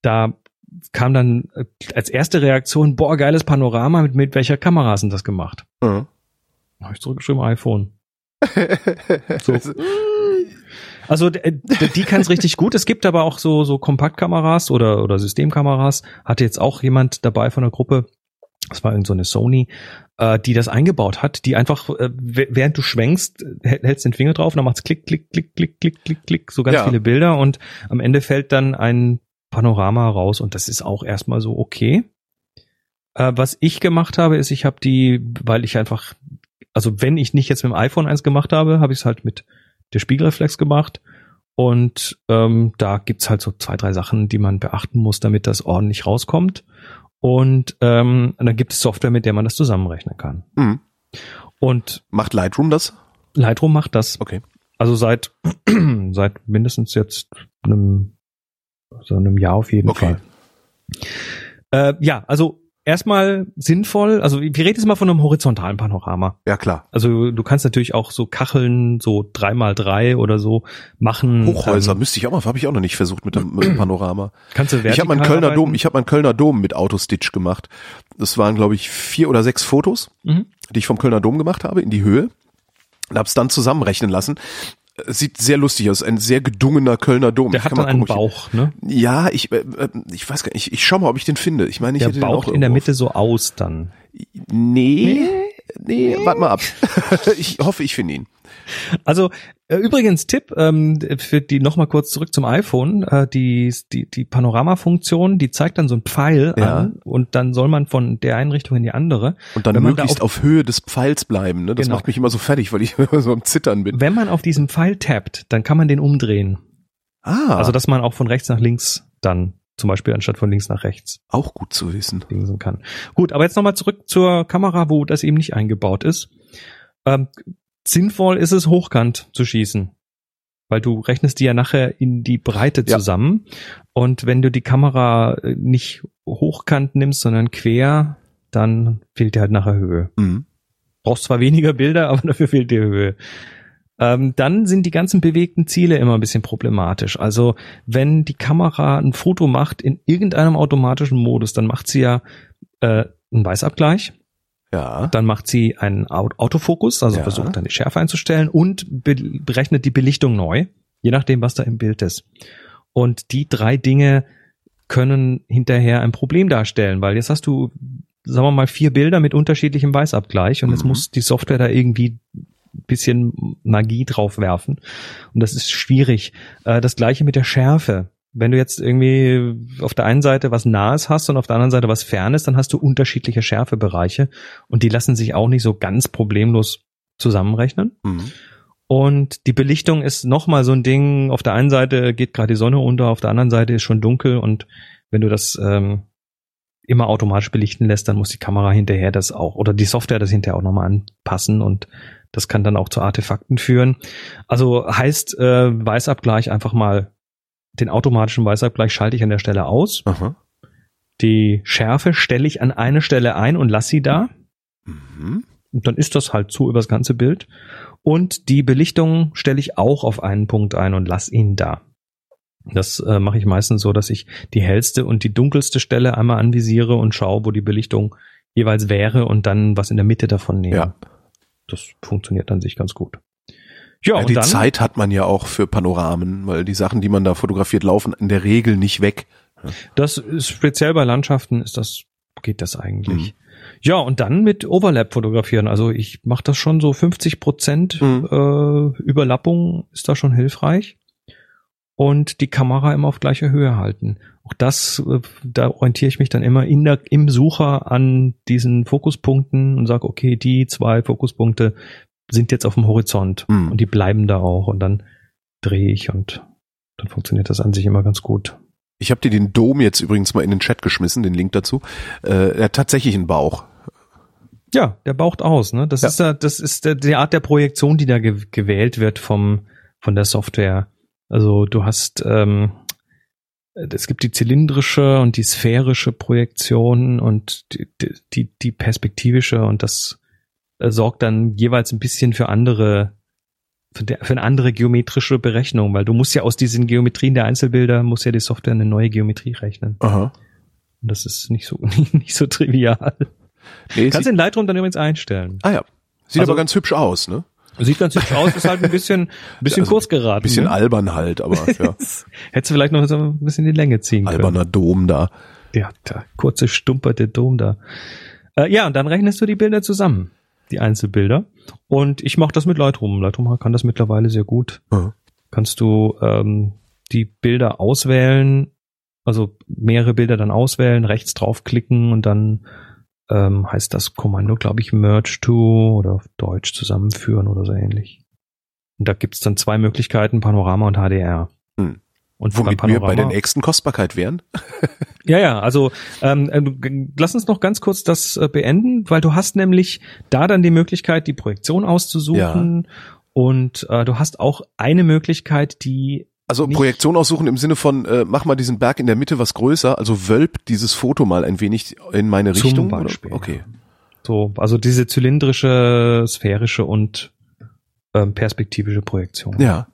da kam dann äh, als erste Reaktion, boah, geiles Panorama, mit, mit welcher Kamera hast du denn das gemacht? Ja. Habe ich zurückgeschrieben, iPhone. So. Also d- die kann es richtig gut. Es gibt aber auch so so Kompaktkameras oder oder Systemkameras. Hatte jetzt auch jemand dabei von der Gruppe. Das war irgend so eine Sony, äh, die das eingebaut hat, die einfach äh, während du schwenkst, äh, hält- hältst den Finger drauf, und dann macht's klick klick klick klick klick klick klick so ganz Ja. viele Bilder und am Ende fällt dann ein Panorama raus und das ist auch erstmal so okay. Äh, was ich gemacht habe, ist, ich habe die, weil ich einfach, also wenn ich nicht jetzt mit dem iPhone eins gemacht habe, habe ich es halt mit der Spiegelreflex gemacht. Und ähm, da gibt's halt so zwei, drei Sachen, die man beachten muss, damit das ordentlich rauskommt. Und ähm, dann gibt es Software, mit der man das zusammenrechnen kann. Hm. Und Macht Lightroom das? Lightroom macht das. Okay. Also seit seit mindestens jetzt einem, so einem Jahr auf jeden Okay. Fall. Äh, ja, also erstmal sinnvoll. Also wir reden jetzt mal von einem horizontalen Panorama. Ja, klar. Also du kannst natürlich auch so Kacheln, so drei mal drei oder so machen. Hochhäuser Ähm, müsste ich auch mal, habe ich auch noch nicht versucht mit dem, dem Panorama. kannst du Ich habe meinen Kölner arbeiten. Dom, ich habe meinen Kölner Dom mit Autostitch gemacht. Das waren glaube ich vier oder sechs Fotos, Mhm. die ich vom Kölner Dom gemacht habe in die Höhe und habe es dann zusammenrechnen lassen. Sieht sehr lustig aus, ein sehr gedungener Kölner Dom. Der Ich hat dann einen gucken, Bauch, ne? Ja, ich, äh, äh, ich weiß gar nicht. Ich, ich schau mal, ob ich den finde. Ich meine, ich Der hätte den baucht auch in der Mitte so aus dann. Auf, nee, nee, warte mal ab. ich hoffe, ich finde ihn. Also äh, übrigens Tipp ähm, für die noch mal kurz zurück zum iPhone. Äh, die die die Panorama-Funktion, die zeigt dann so ein Pfeil Ja. an und dann soll man von der einen Richtung in die andere. Und dann man da möglichst auf, Höhe des Pfeils bleiben. Ne? Das Genau. macht mich immer so fertig, weil ich immer so am Zittern bin. Wenn man auf diesen Pfeil tappt, dann kann man den umdrehen. Ah, Also dass man auch von rechts nach links dann zum Beispiel anstatt von links nach rechts auch gut zu wissen. dingsen kann. Gut, aber jetzt nochmal zurück zur Kamera, wo das eben nicht eingebaut ist. Ähm, sinnvoll ist es, hochkant zu schießen. Weil du rechnest die ja nachher in die Breite Ja. zusammen. Und wenn du die Kamera äh, nicht hochkant nimmst, sondern quer, dann fehlt dir halt nachher Höhe. Mhm. Brauchst zwar weniger Bilder, aber dafür fehlt dir Höhe. Ähm, dann sind die ganzen bewegten Ziele immer ein bisschen problematisch. Also wenn die Kamera ein Foto macht in irgendeinem automatischen Modus, dann macht sie ja äh, einen Weißabgleich, Ja. dann macht sie einen Au- Autofokus, also Ja. versucht dann die Schärfe einzustellen und be berechnet die Belichtung neu, je nachdem, was da im Bild ist. Und die drei Dinge können hinterher ein Problem darstellen, weil jetzt hast du, sagen wir mal, vier Bilder mit unterschiedlichem Weißabgleich und jetzt Mhm. muss die Software da irgendwie bisschen Magie drauf werfen. Und das ist schwierig. Äh, Das gleiche mit der Schärfe. Wenn du jetzt irgendwie auf der einen Seite was Nahes hast und auf der anderen Seite was Fernes, dann hast du unterschiedliche Schärfebereiche und die lassen sich auch nicht so ganz problemlos zusammenrechnen. Mhm. Und die Belichtung ist nochmal so ein Ding. Auf der einen Seite geht gerade die Sonne unter, auf der anderen Seite ist schon dunkel und wenn du das ähm, immer automatisch belichten lässt, dann muss die Kamera hinterher das auch oder die Software das hinterher auch nochmal anpassen und das kann dann auch zu Artefakten führen. Also heißt äh, Weißabgleich einfach mal den automatischen Weißabgleich schalte ich an der Stelle aus. Aha. Die Schärfe stelle ich an eine Stelle ein und lass sie da. Mhm. Und dann ist das halt so übers ganze Bild. Und die Belichtung stelle ich auch auf einen Punkt ein und lass ihn da. Das äh, mache ich meistens so, dass ich die hellste und die dunkelste Stelle einmal anvisiere und schaue, wo die Belichtung jeweils wäre und dann was in der Mitte davon nehme. Ja. Das funktioniert an sich ganz gut. Ja, Ja, und die dann, Zeit hat man ja auch für Panoramen, weil die Sachen, die man da fotografiert, laufen in der Regel nicht weg. das ist speziell bei Landschaften ist das geht das eigentlich. Mhm. Ja, und dann mit Overlap fotografieren. Also ich mache das schon so 50 Prozent Mhm. äh, Überlappung ist da schon hilfreich. Und die Kamera immer auf gleicher Höhe halten. Auch das, äh, da orientiere ich mich dann immer in der, im Sucher an diesen Fokuspunkten und sage, okay, die zwei Fokuspunkte sind jetzt auf dem Horizont Mhm. und die bleiben da auch und dann drehe ich und dann funktioniert das an sich immer ganz gut. Ich habe dir den Dom jetzt übrigens mal in den Chat geschmissen, den Link dazu. Äh, er hat tatsächlich einen Bauch. Ja, der baucht aus, ne? Das Ja. ist das ist die Art der Projektion, die da ge gewählt wird vom von der Software. Also du hast ähm, es gibt die zylindrische und die sphärische Projektion und die, die, die perspektivische und das äh, sorgt dann jeweils ein bisschen für andere für, der, für eine andere geometrische Berechnung, weil du musst ja aus diesen Geometrien der Einzelbilder muss ja die Software eine neue Geometrie rechnen. Aha. Und das ist nicht so nicht so trivial. Nee, Kannst den Lightroom dann übrigens einstellen. ah ja. Sieht Also- aber ganz hübsch aus, ne? Sieht ganz hübsch aus, ist halt ein bisschen, ein bisschen Also, kurz geraten. Bisschen ne? albern halt, aber ja. Hättest du vielleicht noch so ein bisschen die Länge ziehen können. Alberner Dom da. Ja, der kurze, stumperte Dom da. Äh, ja, und dann rechnest du die Bilder zusammen, die Einzelbilder. Und ich mache das mit Lightroom. Lightroom kann das mittlerweile sehr gut. Ja. Kannst du ähm, die Bilder auswählen, also mehrere Bilder dann auswählen, rechts draufklicken und dann ähm, heißt das Kommando, glaube ich, Merge to oder auf Deutsch zusammenführen oder so ähnlich. Und da gibt's dann zwei Möglichkeiten, Panorama und HDR. Hm. Und Womit wir bei der nächsten Kostbarkeit wären. ja, ja, also ähm, äh, lass uns noch ganz kurz das äh, beenden, weil du hast nämlich da dann die Möglichkeit, die Projektion auszusuchen und äh, du hast auch eine Möglichkeit, die Also Nicht- Projektion aussuchen im Sinne von, äh, mach mal diesen Berg in der Mitte was größer, also wölb dieses Foto mal ein wenig in meine Zum Richtung. Beispiel, Oder? Okay. so, also diese zylindrische, sphärische und ähm, perspektivische Projektion. Ja.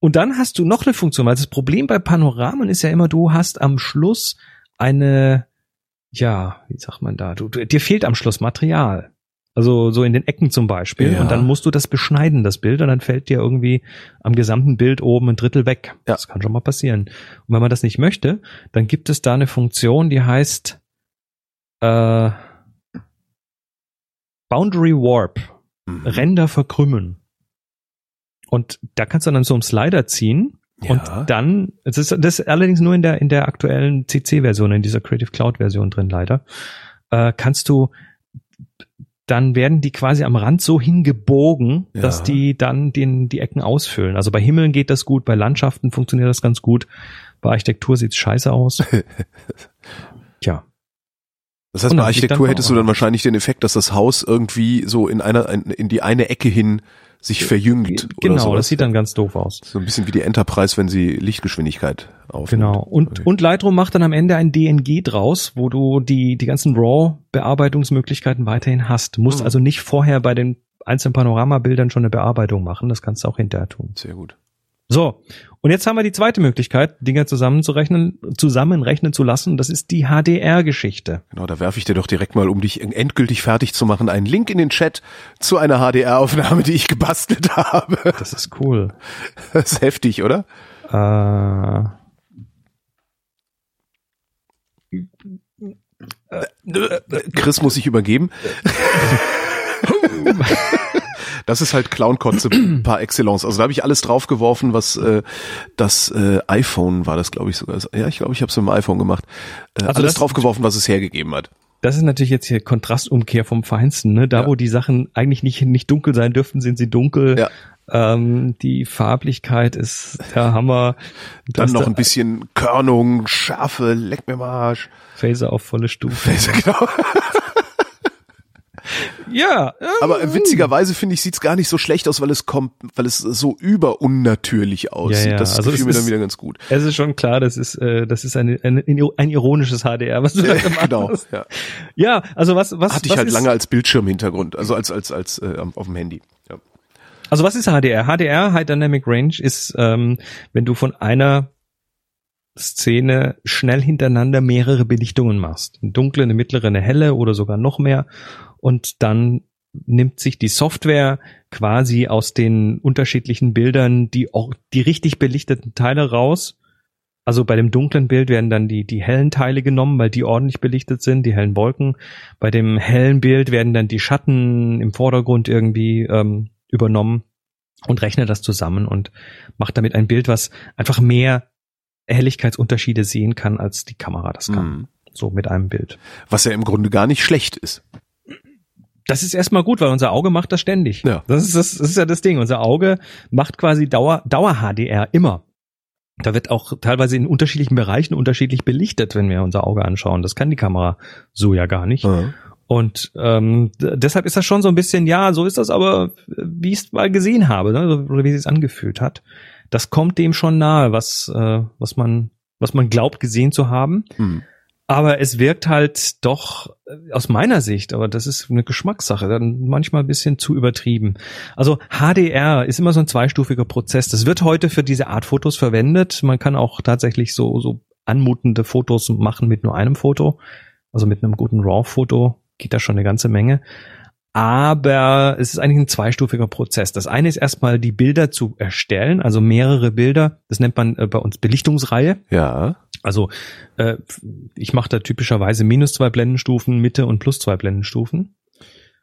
Und dann hast du noch eine Funktion, weil das Problem bei Panoramen ist ja immer, du hast am Schluss eine, ja, wie sagt man da, du, du, dir fehlt am Schluss Material. Also so in den Ecken zum Beispiel. Ja. Und dann musst du das beschneiden, das Bild, und dann fällt dir irgendwie am gesamten Bild oben ein Drittel weg. Ja. Das kann schon mal passieren. Und wenn man das nicht möchte, dann gibt es da eine Funktion, die heißt äh, Boundary Warp. Mhm. Ränder verkrümmen. Und da kannst du dann so einen Slider ziehen Ja. und dann, es ist das ist allerdings nur in der in der aktuellen CC-Version, in dieser Creative Cloud-Version drin leider, äh, kannst du dann werden die quasi am Rand so hingebogen, Ja. dass die dann den, die Ecken ausfüllen. Also bei Himmeln geht das gut, bei Landschaften funktioniert das ganz gut, bei Architektur sieht's scheiße aus. Tja, Das heißt, bei Architektur hättest du dann wahrscheinlich den Effekt, dass das Haus irgendwie so in einer in, in die eine Ecke hin sich verjüngt. oder genau, das sieht dann ganz doof aus. so ein bisschen wie die Enterprise, wenn sie Lichtgeschwindigkeit aufnimmt. Genau. Und, Okay. und Lightroom macht dann am Ende ein DNG draus, wo du die, die ganzen RAW-Bearbeitungsmöglichkeiten weiterhin hast. Du musst Mhm. also nicht vorher bei den einzelnen Panoramabildern schon eine Bearbeitung machen. Das kannst du auch hinterher tun. Sehr gut. So. Und jetzt haben wir die zweite Möglichkeit, Dinge zusammenzurechnen, zusammenrechnen zu lassen. Das ist die HDR-Geschichte. Genau, da werfe ich dir doch direkt mal, um dich endgültig fertig zu machen, einen Link in den Chat zu einer HDR-Aufnahme, die ich gebastelt habe. Das ist cool. Das ist heftig, oder? Äh, Chris muss sich übergeben. Das ist halt Clownkotze par excellence. Also da habe ich alles draufgeworfen, was äh, das äh, iPhone war das, glaube ich sogar. Ja, ich glaube, ich habe es mit dem iPhone gemacht. Äh, Also alles das- draufgeworfen, was es hergegeben hat. Das ist natürlich jetzt hier Kontrastumkehr vom Feinsten. Ne? Da, Ja. wo die Sachen eigentlich nicht, nicht dunkel sein dürften, sind sie dunkel. Ja. Ähm, die Farblichkeit ist der Hammer. Dann noch ein bisschen Körnung, Schärfe, leck mir mal Arsch. Phaser auf volle Stufe. genau. Ja. Aber äh, witzigerweise finde ich, sieht's gar nicht so schlecht aus, weil es kommt, weil es so überunnatürlich aussieht. Ja, ja. Das Also gefiel mir dann ist- wieder ganz gut. Es ist schon klar, das ist, äh, das ist eine, eine, ein ironisches HDR, was du da gemacht genau. hast. Ja. Ja, also was, was, Hatte ich was halt ist, lange als Bildschirmhintergrund, also als als als äh, auf dem Handy. Ja. Also was ist HDR? HDR, High Dynamic Range, ist, ähm, wenn du von einer Szene schnell hintereinander mehrere Belichtungen machst. Eine dunkle, eine mittlere, eine helle oder sogar noch mehr. Und dann nimmt sich die Software quasi aus den unterschiedlichen Bildern die, die richtig belichteten Teile raus. Also bei dem dunklen Bild werden dann die, die hellen Teile genommen, weil die ordentlich belichtet sind, die hellen Wolken. Bei dem hellen Bild werden dann die Schatten im Vordergrund irgendwie ähm, übernommen und rechnet das zusammen und macht damit ein Bild, was einfach mehr Helligkeitsunterschiede sehen kann, als die Kamera das kann. Mhm. So mit einem Bild. Was ja im Grunde gar nicht schlecht ist. Das ist erstmal gut, weil unser Auge macht das ständig. Ja. Das ist, das, das ist ja das Ding. Unser Auge macht quasi Dauer, Dauer-HDR immer. Da wird auch teilweise in unterschiedlichen Bereichen unterschiedlich belichtet, wenn wir unser Auge anschauen. Das kann die Kamera so ja gar nicht. Ja. Und ähm, deshalb ist das schon so ein bisschen, ja, so ist das aber, wie ich es mal gesehen habe, ne? wie es sich angefühlt hat. Das kommt dem schon nahe, was, äh, was man, was man glaubt gesehen zu haben. Mhm. Aber es wirkt halt doch äh, aus meiner Sicht, aber das ist eine Geschmackssache, dann manchmal ein bisschen zu übertrieben. Also HDR ist immer so ein zweistufiger Prozess. Das wird heute für diese Art Fotos verwendet. Man kann auch tatsächlich so, so anmutende Fotos machen mit nur einem Foto. Also mit einem guten RAW-Foto geht da schon eine ganze Menge. Aber es ist eigentlich ein zweistufiger Prozess. Das eine ist erstmal die Bilder zu erstellen, also mehrere Bilder. Das nennt man äh, bei uns Belichtungsreihe. ja. Also äh, ich mache da typischerweise minus zwei Blendenstufen, Mitte und plus zwei Blendenstufen.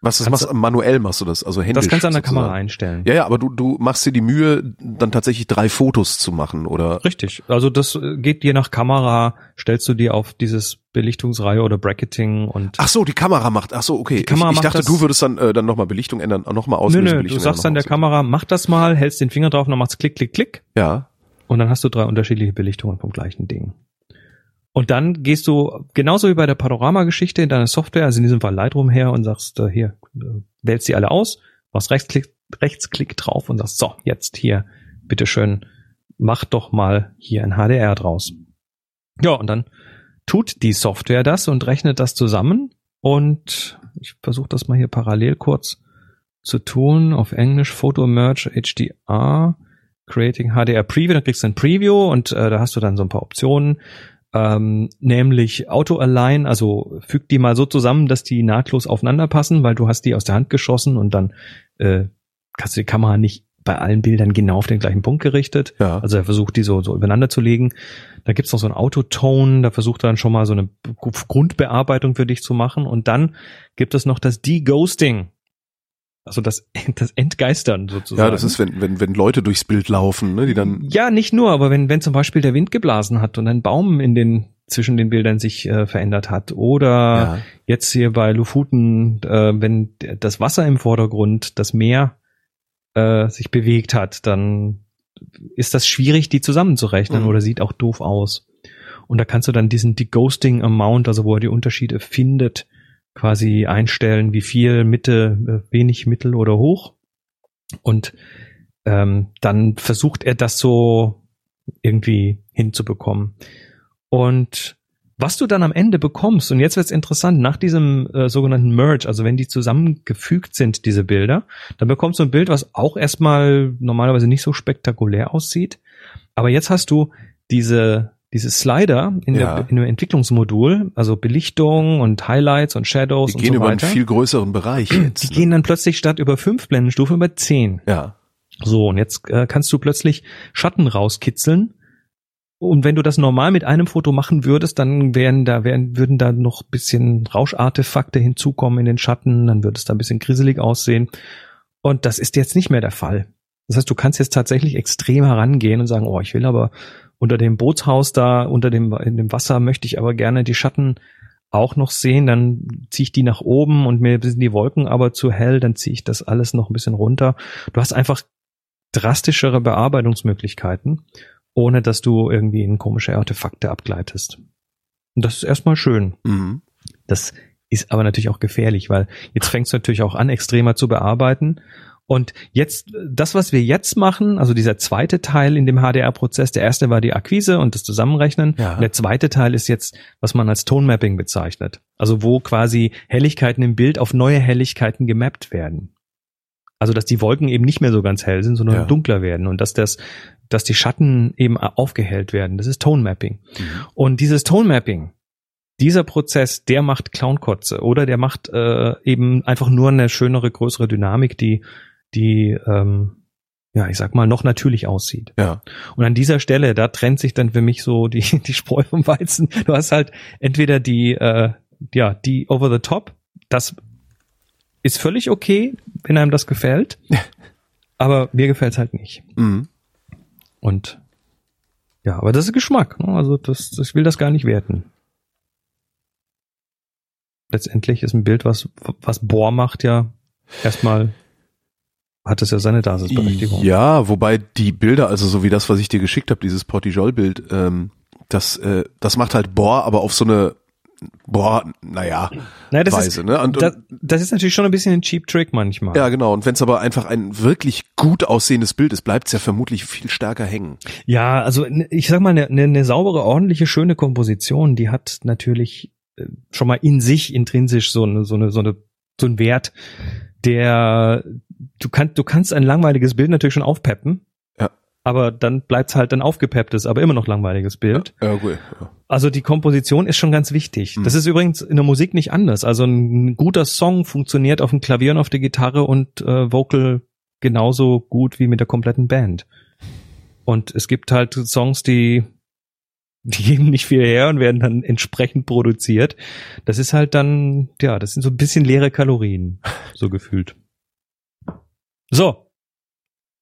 Was das machst, manuell machst du das, also händisch. Das kannst du an der sozusagen. Kamera einstellen. Ja, ja, aber du, du machst dir die Mühe, dann tatsächlich drei Fotos zu machen, oder? Richtig. Also das äh, geht je nach Kamera, stellst du dir auf dieses Belichtungsreihe oder Bracketing und Ach so, die Kamera macht. Ach so, okay. Die Kamera ich, ich macht dachte, du würdest dann äh, dann nochmal Belichtung ändern, nochmal Nö, auslösen. nö, du Belichtung sagst dann der Kamera, mach das mal, hältst den Finger drauf und dann macht's klick, klick, klick. Ja. und dann hast du drei unterschiedliche Belichtungen vom gleichen Ding. Und dann gehst du genauso wie bei der Panorama-Geschichte in deiner Software, also in diesem Fall Lightroom her und sagst, äh, hier, äh, wählst die alle aus, machst Rechtsklick, Rechtsklick drauf und sagst, so, jetzt hier, bitteschön, mach doch mal hier ein HDR draus. Ja, und dann tut die Software das und rechnet das zusammen und ich versuche das mal hier parallel kurz zu tun. Auf Englisch Photo Merge HDR, Creating HDR Preview, dann kriegst du ein Preview und äh, da hast du dann so ein paar Optionen. Ähm, nämlich Auto Align, also füg die mal so zusammen, dass die nahtlos aufeinander passen, weil du hast die aus der Hand geschossen und dann äh, kannst du die Kamera nicht bei allen Bildern genau auf den gleichen Punkt gerichtet. Ja. Also er versucht die so, so übereinander zu legen. Da gibt's noch so ein Autotone, da versucht er dann schon mal so eine Grundbearbeitung für dich zu machen. Und dann gibt es noch das Deghosting. Also das, das Entgeistern sozusagen. ja, das ist, wenn, wenn, wenn Leute durchs Bild laufen, ne, die dann. Ja, nicht nur, aber wenn, wenn zum Beispiel der Wind geblasen hat und ein Baum in den zwischen den Bildern sich äh, verändert hat oder Ja. jetzt hier bei Lofoten, äh, wenn das Wasser im Vordergrund, das Meer äh, sich bewegt hat, dann ist das schwierig, die zusammenzurechnen Mhm. oder sieht auch doof aus. Und da kannst du dann diesen Deghosting Amount, also wo er die Unterschiede findet, quasi einstellen, wie viel Mitte, äh, wenig, mittel oder hoch. Und ähm, dann versucht er das so irgendwie hinzubekommen. Und was du dann am Ende bekommst, und jetzt wird's interessant, nach diesem äh, sogenannten Merge, also wenn die zusammengefügt sind, diese Bilder, dann bekommst du ein Bild, was auch erstmal normalerweise nicht so spektakulär aussieht. Aber jetzt hast du diese, diese Slider in, Ja. der, in dem Entwicklungsmodul, also Belichtung und Highlights und Shadows Die und gehen so über einen weiter. viel größeren Bereich jetzt. die ne? gehen dann plötzlich statt über fünf Blendenstufen über zehn. Ja. So, und jetzt äh, kannst du plötzlich Schatten rauskitzeln. Und wenn du das normal mit einem Foto machen würdest, dann wären da, wären, würden da noch bisschen Rauschartefakte hinzukommen in den Schatten, dann würde es da ein bisschen grisselig aussehen. Und das ist jetzt nicht mehr der Fall. Das heißt, du kannst jetzt tatsächlich extrem herangehen und sagen, oh, ich will aber unter dem Bootshaus da, unter dem, in dem Wasser möchte ich aber gerne die Schatten auch noch sehen, dann ziehe ich die nach oben und mir sind die Wolken aber zu hell, dann ziehe ich das alles noch ein bisschen runter. Du hast einfach drastischere Bearbeitungsmöglichkeiten, ohne dass du irgendwie in komische Artefakte abgleitest. Und das ist erstmal schön. Mhm. Das ist aber natürlich auch gefährlich, weil jetzt fängt es natürlich auch an, extremer zu bearbeiten. Und jetzt, das, was wir jetzt machen, also dieser zweite Teil in dem HDR-Prozess, der erste war die Akquise und das Zusammenrechnen. Ja. Und der zweite Teil ist jetzt, was man als Tone Mapping bezeichnet. Also wo quasi Helligkeiten im Bild auf neue Helligkeiten gemappt werden. Also dass die Wolken eben nicht mehr so ganz hell sind, sondern Ja. dunkler werden und dass das, dass die Schatten eben aufgehellt werden. Das ist Tone Mapping. Und dieses Tone Mapping, dieser Prozess, der macht Clownkotze oder der macht äh, eben einfach nur eine schönere, größere Dynamik, die, die, ähm, ja, ich sag mal, noch natürlich aussieht. Ja. Und an dieser Stelle, da trennt sich dann für mich so die, die Spreu vom Weizen. Du hast halt entweder die, äh, ja, die over the top, das ist völlig okay, wenn einem das gefällt, aber mir gefällt's halt nicht. Mhm. Und ja, aber das ist Geschmack. Ne? Also das, das ich will das gar nicht werten. Letztendlich ist ein Bild, was was Bohr macht, ja erstmal hat es ja seine Daseinsberechtigung. Ja, wobei die Bilder, also so wie das, was ich dir geschickt habe, dieses Portijol-Bild, ähm, das, äh, das macht halt Bohr, aber auf so eine Boah, naja, Naja, das Weise, ist, ne? Und, das, das ist natürlich schon ein bisschen ein Cheap Trick manchmal. ja, genau. Und wenn es aber einfach ein wirklich gut aussehendes Bild ist, bleibt es ja vermutlich viel stärker hängen. Ja, also ne- ich sag mal, eine, eine, eine saubere, ordentliche, schöne Komposition, die hat natürlich äh, schon mal in sich intrinsisch so eine, so eine, so eine, so einen Wert, der du kannst, du kannst ein langweiliges Bild natürlich schon aufpeppen. Ja. Aber dann bleibt's halt ein aufgepepptes, aber immer noch langweiliges Bild. Ja, gut. Ja. Also die Komposition ist schon ganz wichtig. Mhm. Das ist übrigens in der Musik nicht anders. Also ein guter Song funktioniert auf dem Klavier und auf der Gitarre und äh, Vocal genauso gut wie mit der kompletten Band. Und es gibt halt Songs, die die geben nicht viel her und werden dann entsprechend produziert. Das ist halt dann, ja, das sind so ein bisschen leere Kalorien, so gefühlt. So.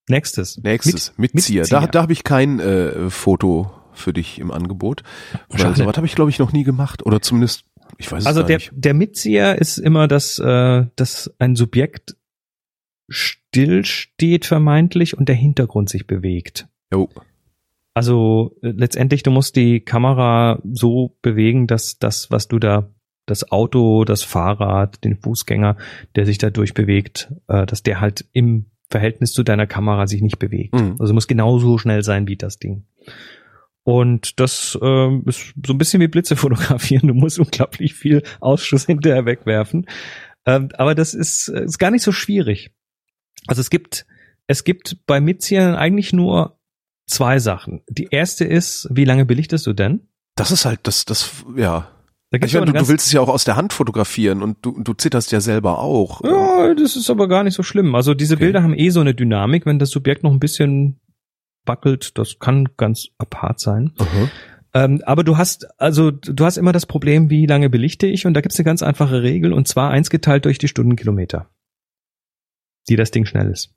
Nächstes. Nächstes, Mit- Mitzieher. Mitzieher. Da, da habe ich kein äh, Foto für dich im Angebot. Weil sowas habe ich, glaube ich, noch nie gemacht. Oder zumindest, ich weiß es Also gar der, nicht. der Mitzieher ist immer, dass, äh, dass ein Subjekt still steht vermeintlich und der Hintergrund sich bewegt. Jo. Also äh, letztendlich, du musst die Kamera so bewegen, dass das, was du da, das Auto, das Fahrrad, den Fußgänger, der sich da durchbewegt, äh, dass der halt im Verhältnis zu deiner Kamera sich nicht bewegt. Mhm. Also muss genauso schnell sein wie das Ding. Und das ähm, ist so ein bisschen wie Blitze fotografieren. Du musst unglaublich viel Ausschuss hinterher wegwerfen. Ähm, aber das ist, äh, ist gar nicht so schwierig. Also es gibt, es gibt bei Mitziehern eigentlich nur zwei Sachen. Die erste ist, wie lange belichtest du denn? Das ist halt, das, das, ja. Da Ich meine, du, du willst es ja auch aus der Hand fotografieren und du, du zitterst ja selber auch. Ja, das ist aber gar nicht so schlimm. Also diese Okay. Bilder haben eh so eine Dynamik, wenn das Subjekt noch ein bisschen wackelt, das kann ganz apart sein. Aha. Ähm, aber du hast, also du hast immer das Problem, wie lange belichte ich? Und da gibt's eine ganz einfache Regel, und zwar eins geteilt durch die Stundenkilometer, die das Ding schnell ist.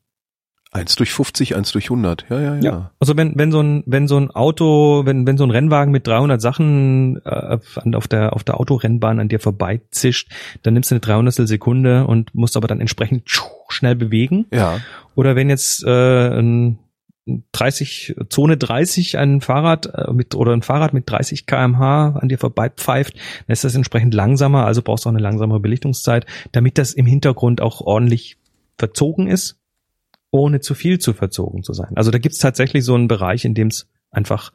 Eins durch 50, eins durch 100. Ja, ja, ja. Also wenn wenn so ein wenn so ein Auto, wenn wenn so ein Rennwagen mit 300 Sachen äh, auf der auf der Autorennbahn an dir vorbeizischt, dann nimmst du eine 300 Sekunde und musst aber dann entsprechend schnell bewegen. Ja. Oder wenn jetzt äh, ein 30 Zone 30 ein Fahrrad äh, mit oder ein Fahrrad mit 30 km/h an dir vorbeipfeift, dann ist das entsprechend langsamer, also brauchst du auch eine langsamere Belichtungszeit, damit das im Hintergrund auch ordentlich verzogen ist, ohne zu viel zu verzogen zu sein. Also da gibt's tatsächlich so einen Bereich, in dem es einfach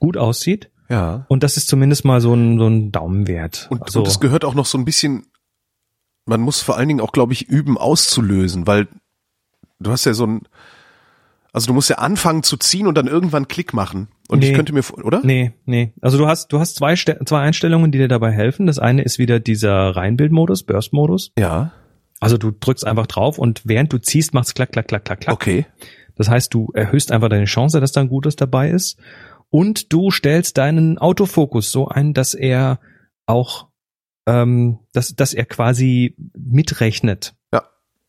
gut aussieht Ja. und das ist zumindest mal so ein, so ein Daumenwert. Und, also, und es gehört auch noch so ein bisschen, man muss vor allen Dingen auch, glaube ich, üben auszulösen, weil du hast ja so ein, also du musst ja anfangen zu ziehen und dann irgendwann Klick machen. Und ich Nee. könnte mir, oder? Nee, nee. Also du hast, du hast zwei, zwei Einstellungen, die dir dabei helfen. Das eine ist wieder dieser Reinbildmodus, Burst-Modus. Ja. Also du drückst einfach drauf und während du ziehst, macht's klack, klack, klack, klack, klack. Okay. Das heißt, du erhöhst einfach deine Chance, dass da ein Gutes dabei ist. Und du stellst deinen Autofokus so ein, dass er auch, ähm, dass, dass er quasi mitrechnet.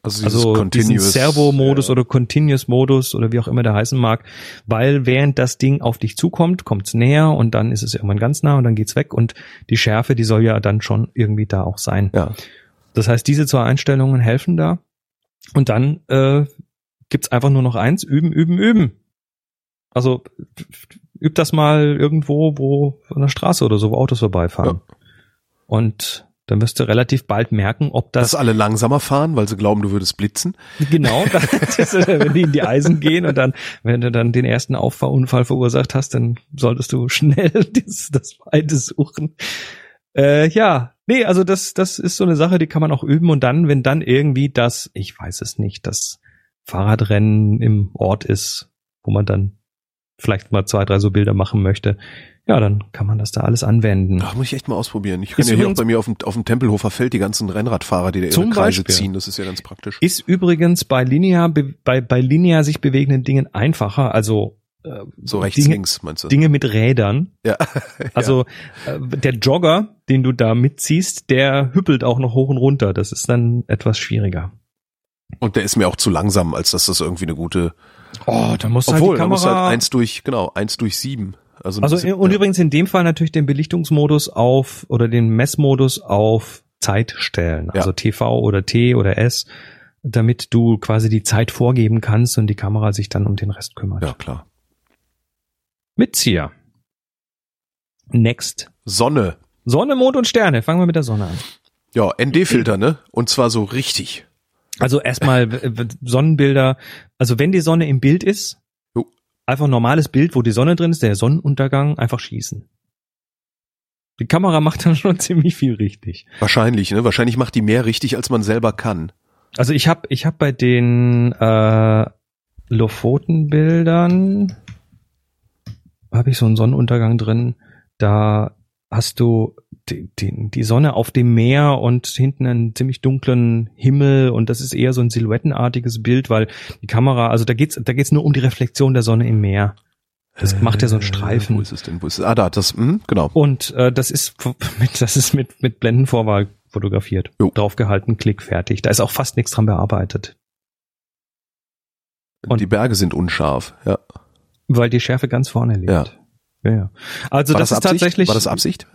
Also, dieses Also diesen Servo-Modus äh, oder Continuous-Modus oder wie auch immer der heißen mag, weil während das Ding auf dich zukommt, kommt's näher und dann ist es irgendwann ganz nah und dann geht's weg und die Schärfe, die soll ja dann schon irgendwie da auch sein. Ja. Das heißt, diese zwei Einstellungen helfen da und dann äh, gibt's einfach nur noch eins, üben, üben, üben. Also üb das mal irgendwo, wo an der Straße oder so, wo Autos vorbeifahren. Und dann wirst du relativ bald merken, ob das Dass alle langsamer fahren, weil sie glauben, du würdest blitzen. Genau, das wenn die in die Eisen gehen und dann, wenn du dann den ersten Auffahrunfall verursacht hast, dann solltest du schnell das, das Weite suchen. Äh, ja, nee, also das, das ist so eine Sache, die kann man auch üben und dann, wenn dann irgendwie das, ich weiß es nicht, das Fahrradrennen im Ort ist, wo man dann vielleicht mal zwei, drei so Bilder machen möchte, ja, dann kann man das da alles anwenden. Ach, muss ich echt mal ausprobieren. Ich kann Ist ja hier auch bei mir auf dem, auf dem Tempelhofer Feld die ganzen Rennradfahrer, die da ihre Kreise Beispiel. ziehen. Das ist ja ganz praktisch. Ist übrigens bei linear, be- bei, bei linear sich bewegenden Dingen einfacher, also äh, So rechts, Dinge, links, meinst du? Dinge mit Rädern. Ja. Also äh, der Jogger, den du da mitziehst, der hüppelt auch noch hoch und runter. Das ist dann etwas schwieriger. Und der ist mir auch zu langsam, als dass das irgendwie eine gute. Oh, da muss Obwohl, halt da die muss halt Kamera. eins durch, genau, eins durch sieben. Also, also das- und ja. übrigens in dem Fall natürlich den Belichtungsmodus auf oder den Messmodus auf Zeit stellen. Also TV oder T oder S, damit du quasi die Zeit vorgeben kannst und die Kamera sich dann um den Rest kümmert. Ja, klar. Mitzieher. Next. Sonne. Sonne, Mond und Sterne. Fangen wir mit der Sonne an. Ja, ND-Filter, ne? Und zwar so richtig. Also erstmal Sonnenbilder. Also wenn die Sonne im Bild ist, Jo. einfach ein normales Bild, wo die Sonne drin ist, der Sonnenuntergang, einfach schießen. Die Kamera macht dann schon ziemlich viel richtig. Wahrscheinlich, ne? Wahrscheinlich macht die mehr richtig, als man selber kann. Also ich habe ich hab bei den äh, Lofoten-Bildern habe ich so einen Sonnenuntergang drin. Da hast du die, die, die Sonne auf dem Meer und hinten einen ziemlich dunklen Himmel und das ist eher so ein silhouettenartiges Bild, weil die Kamera, also da geht's da geht's nur um die Reflexion der Sonne im Meer. Das macht ja so einen Äh, Streifen. Wo ist es denn? Wo ist es? Ah, da, das, hm, genau. Und äh, das ist mit, das ist mit, mit Blendenvorwahl fotografiert. Jo. Draufgehalten, Klick, fertig. Da ist auch fast nichts dran bearbeitet. Und- die Berge sind unscharf, ja. Weil die Schärfe ganz vorne liegt. Ja. Ja, ja. Also War das, das ist tatsächlich. War das Absicht?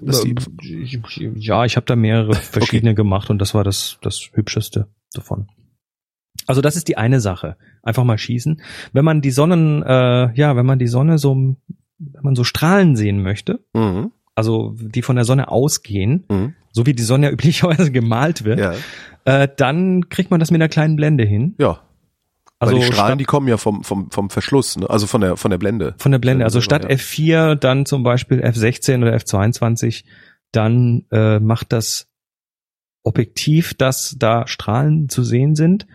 Ja, ich habe da mehrere verschiedene gemacht und das war das, das hübscheste davon. Also das ist die eine Sache. Einfach mal schießen. Wenn man die Sonnen, äh, ja, wenn man die Sonne so, wenn man so Strahlen sehen möchte, mhm, also die von der Sonne ausgehen, mhm, so wie die Sonne ja üblicherweise gemalt wird, ja, äh, dann kriegt man das mit einer kleinen Blende hin. ja. Also Weil die Strahlen, statt- die kommen ja vom, vom, vom Verschluss, ne? also von der, von der Blende. Von der Blende. Also statt ja. F4 dann zum Beispiel F16 oder F22, dann äh, macht das Objektiv, dass da Strahlen zu sehen sind.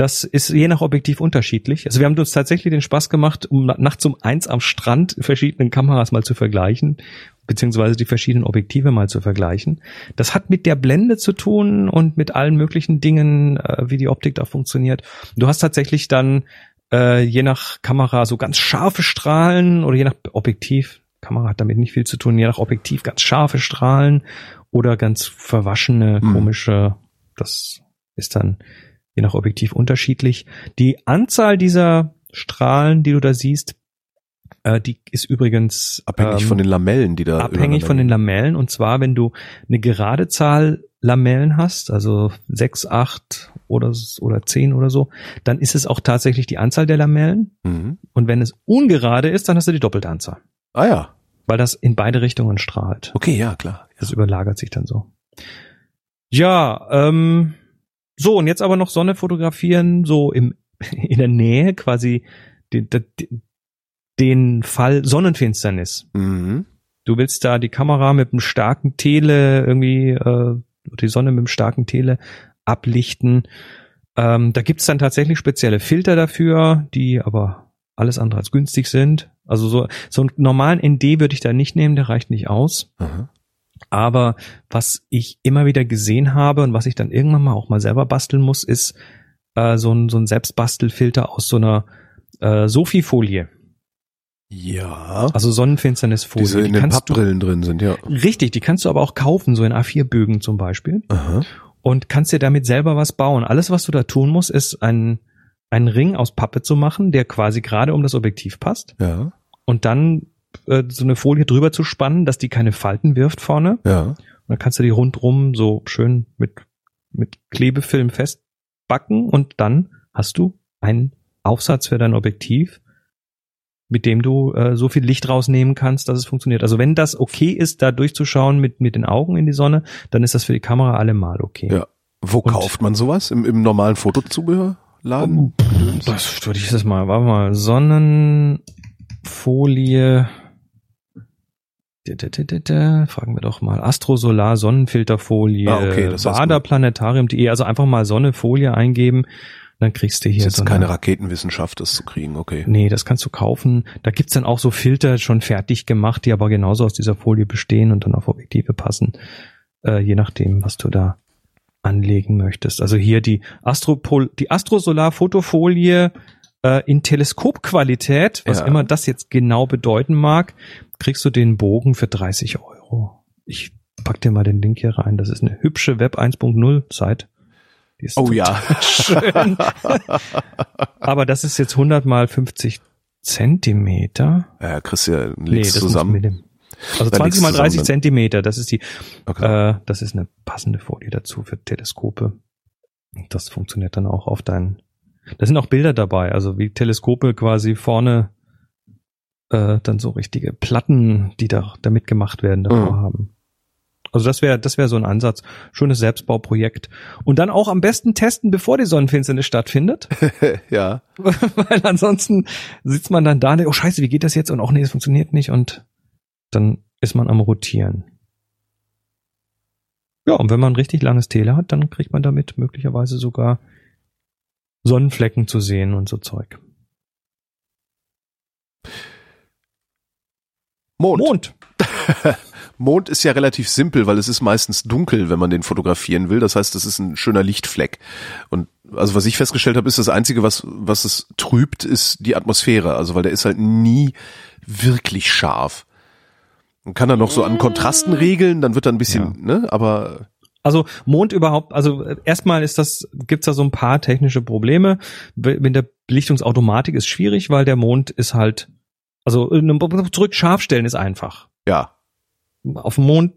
Das ist je nach Objektiv unterschiedlich. Also wir haben uns tatsächlich den Spaß gemacht, um na- nachts um eins am Strand verschiedene Kameras mal zu vergleichen, beziehungsweise die verschiedenen Objektive mal zu vergleichen. Das hat mit der Blende zu tun und mit allen möglichen Dingen, äh, wie die Optik da funktioniert. Du hast tatsächlich dann äh, je nach Kamera so ganz scharfe Strahlen oder je nach Objektiv, Kamera hat damit nicht viel zu tun, je nach Objektiv ganz scharfe Strahlen oder ganz verwaschene, Hm. komische, das ist dann je nach Objektiv unterschiedlich. Die Anzahl dieser Strahlen, die du da siehst, äh, die ist übrigens Abhängig ähm, von den Lamellen, die da abhängig von den Lamellen. Und zwar, wenn du eine gerade Zahl Lamellen hast, also sechs, acht oder, oder zehn oder so, dann ist es auch tatsächlich die Anzahl der Lamellen. Mhm. Und wenn es ungerade ist, dann hast du die doppelte Anzahl. Ah ja, Weil das in beide Richtungen strahlt. okay, ja, klar. Das überlagert sich dann so. Ja, ähm, so, und jetzt aber noch Sonne fotografieren, so im, in der Nähe, quasi den, den, den Fall Sonnenfinsternis. Mhm. Du willst da die Kamera mit einem starken Tele irgendwie, äh, die Sonne mit einem starken Tele ablichten. Ähm, da gibt's dann tatsächlich spezielle Filter dafür, die aber alles andere als günstig sind. Also so, so einen normalen ND würde ich da nicht nehmen, der reicht nicht aus. Aha. Aber was ich immer wieder gesehen habe und was ich dann irgendwann mal auch mal selber basteln muss, ist äh, so ein, so ein Selbstbastelfilter aus so einer äh, Sophie-Folie. Ja. Also Sonnenfinsternisfolie. Diese in Die den kannst du- Pappbrillen drin sind, ja. Richtig, die kannst du aber auch kaufen, so in A4-Bögen zum Beispiel. Aha. Und kannst dir damit selber was bauen. Alles, was du da tun musst, ist ein, einen Ring aus Pappe zu machen, der quasi gerade um das Objektiv passt. Ja, Und dann äh, so eine Folie drüber zu spannen, dass die keine Falten wirft vorne. ja. Und dann kannst du die rundrum so schön mit, mit Klebefilm festbacken und dann hast du einen Aufsatz für dein Objektiv, mit dem du äh, so viel Licht rausnehmen kannst, dass es funktioniert. Also wenn das okay ist, da durchzuschauen mit, mit den Augen in die Sonne, dann ist das für die Kamera allemal okay. Ja. Wo Und- kauft man sowas? Im, im normalen Fotozubehörladen? Das würde ich das mal, warte mal, Sonnenfolie. Da, da, da, da, da. Fragen wir doch mal. Astrosolar, Sonnenfilterfolie, Ah, okay, das Baderplanetarium.de, also einfach mal Sonnefolie eingeben, dann kriegst du hier Ist jetzt so keine eine, Raketenwissenschaft, das zu kriegen, okay. Nee, das kannst du kaufen. Da gibt's dann auch so Filter schon fertig gemacht, die aber genauso aus dieser Folie bestehen und dann auf Objektive passen, äh, je nachdem, was du da anlegen möchtest. Also hier die Astropol die Astrosolar Fotofolie äh, in Teleskopqualität, was Ja. immer das jetzt genau bedeuten mag, kriegst du den Bogen für 30 Euro. Ich pack dir mal den Link hier rein. Das ist eine hübsche Web 1.0 Seite. Die ist Oh ja. schön. Aber das ist jetzt 100 mal 50 Zentimeter. Ja, kriegst du ja Nee, Links das zusammen. Mit dem, also Da 20 legst mal du 30 zusammen Zentimeter, das ist die, Okay. äh, das ist eine passende Folie dazu für Teleskope. Das funktioniert dann auch auf deinen. Da sind auch Bilder dabei, also wie Teleskope quasi vorne äh, dann so richtige Platten, die da damit gemacht werden, davor Mhm. haben. Also das wäre das wäre so ein Ansatz, schönes Selbstbauprojekt und dann auch am besten testen, bevor die Sonnenfinsternis stattfindet, ja. weil ansonsten sitzt man dann da, und, oh Scheiße, wie geht das jetzt und auch nee, es funktioniert nicht und dann ist man am rotieren. Ja, und wenn man ein richtig langes Tele hat, dann kriegt man damit möglicherweise sogar Sonnenflecken zu sehen und so Zeug. Mond. Mond. Mond ist ja relativ simpel, weil es ist meistens dunkel, wenn man den fotografieren will. Das heißt, es ist ein schöner Lichtfleck. Und also was ich festgestellt habe, ist das einzige, was was es trübt, ist die Atmosphäre. Also weil der ist halt nie wirklich scharf. Man kann da noch so an Kontrasten regeln, dann wird er ein bisschen, ne? Aber Also Mond überhaupt, also erstmal ist das, gibt's da so ein paar technische Probleme. Mit der Belichtungsautomatik ist schwierig, weil der Mond ist halt, also äh, zurück scharf stellen ist einfach. ja, Auf dem Mond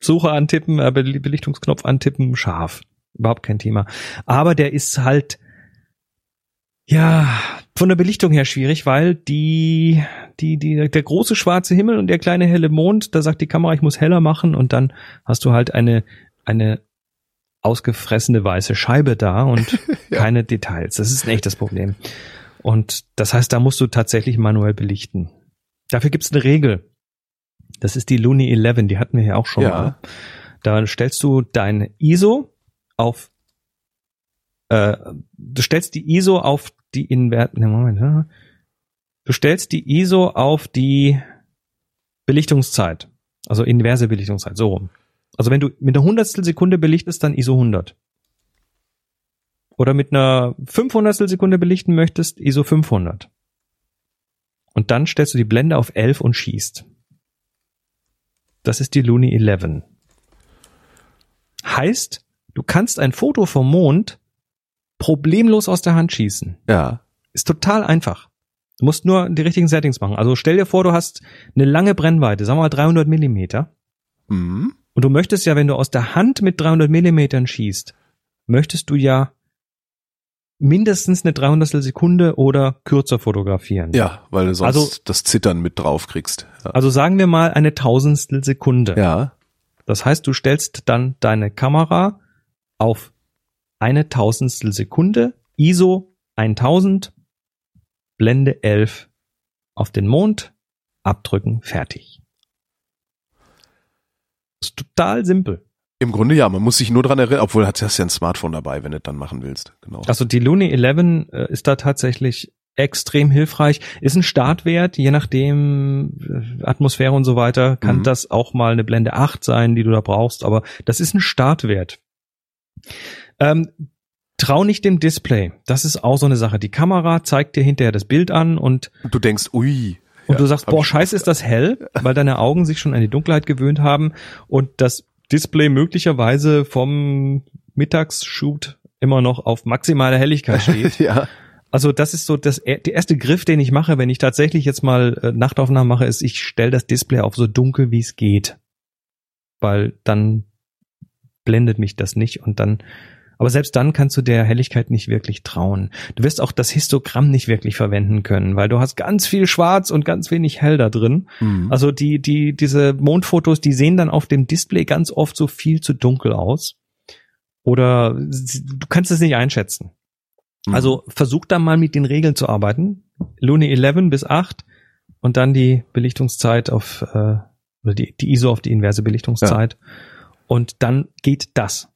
Suche antippen, äh, Bel- Belichtungsknopf antippen, scharf. Überhaupt kein Thema. Aber der ist halt, ja, von der Belichtung her schwierig, weil die, die, die, der große schwarze Himmel und der kleine helle Mond, da sagt die Kamera, ich muss heller machen und dann hast du halt eine, eine ausgefressene weiße Scheibe da und Ja. keine Details. Das ist ein echtes Problem. Und das heißt, da musst du tatsächlich manuell belichten. Dafür gibt's eine Regel. Das ist die Looney 11, die hatten wir ja auch schon Ja. mal. Da stellst du dein ISO auf äh, du stellst die ISO auf die Invert ne, Moment, ja. du stellst die ISO auf die Belichtungszeit, also inverse Belichtungszeit, so rum. Also wenn du mit einer Hundertstel Sekunde belichtest, dann ISO 100. Oder mit einer 500 Sekunde belichten möchtest, ISO 500. Und dann stellst du die Blende auf 11 und schießt. Das ist die Looney 11. Heißt, du kannst ein Foto vom Mond problemlos aus der Hand schießen. ja, Ist total einfach. Du musst nur die richtigen Settings machen. Also stell dir vor, du hast eine lange Brennweite, sagen wir mal 300 Millimeter. mhm. Und du möchtest ja, wenn du aus der Hand mit 300 Millimetern schießt, möchtest du ja mindestens eine 300 Sekunde oder kürzer fotografieren. ja, weil du sonst Also- das Zittern mit drauf kriegst. Ja. Also sagen wir mal eine Tausendstel Sekunde. ja, Das heißt, du stellst dann deine Kamera auf eine Tausendstel Sekunde, ISO 1000, Blende 11 auf den Mond, abdrücken, fertig. Ist total simpel. Im Grunde ja, man muss sich nur dran erinnern, obwohl hat hast ja ein Smartphone dabei, wenn du das dann machen willst. Genau. Also die Looney 11 äh, ist da tatsächlich extrem hilfreich. Ist ein Startwert, je nachdem äh, Atmosphäre und so weiter, kann Mhm. das auch mal eine Blende 8 sein, die du da brauchst, aber das ist ein Startwert. Ähm, trau nicht dem Display. Das ist auch so eine Sache. Die Kamera zeigt dir hinterher das Bild an und, du denkst, ui. und Ja, du sagst, boah, scheiße, ist das hell, weil deine Augen sich schon an die Dunkelheit gewöhnt haben und das Display möglicherweise vom Mittagsshoot immer noch auf maximale Helligkeit steht. ja, Also das ist so das der erste Griff, den ich mache, wenn ich tatsächlich jetzt mal äh, Nachtaufnahmen mache, ist, ich stelle das Display auf so dunkel wie es geht, weil dann blendet mich das nicht und dann Aber selbst dann kannst du der Helligkeit nicht wirklich trauen. Du wirst auch das Histogramm nicht wirklich verwenden können, weil du hast ganz viel Schwarz und ganz wenig Hell da drin. Mhm. Also die, die, diese Mondfotos, die sehen dann auf dem Display ganz oft so viel zu dunkel aus. Oder du kannst es nicht einschätzen. Mhm. Also versuch da mal mit den Regeln zu arbeiten. Lune 11 bis 8 und dann die Belichtungszeit auf, äh, oder die, die ISO auf die inverse Belichtungszeit. Und dann geht das.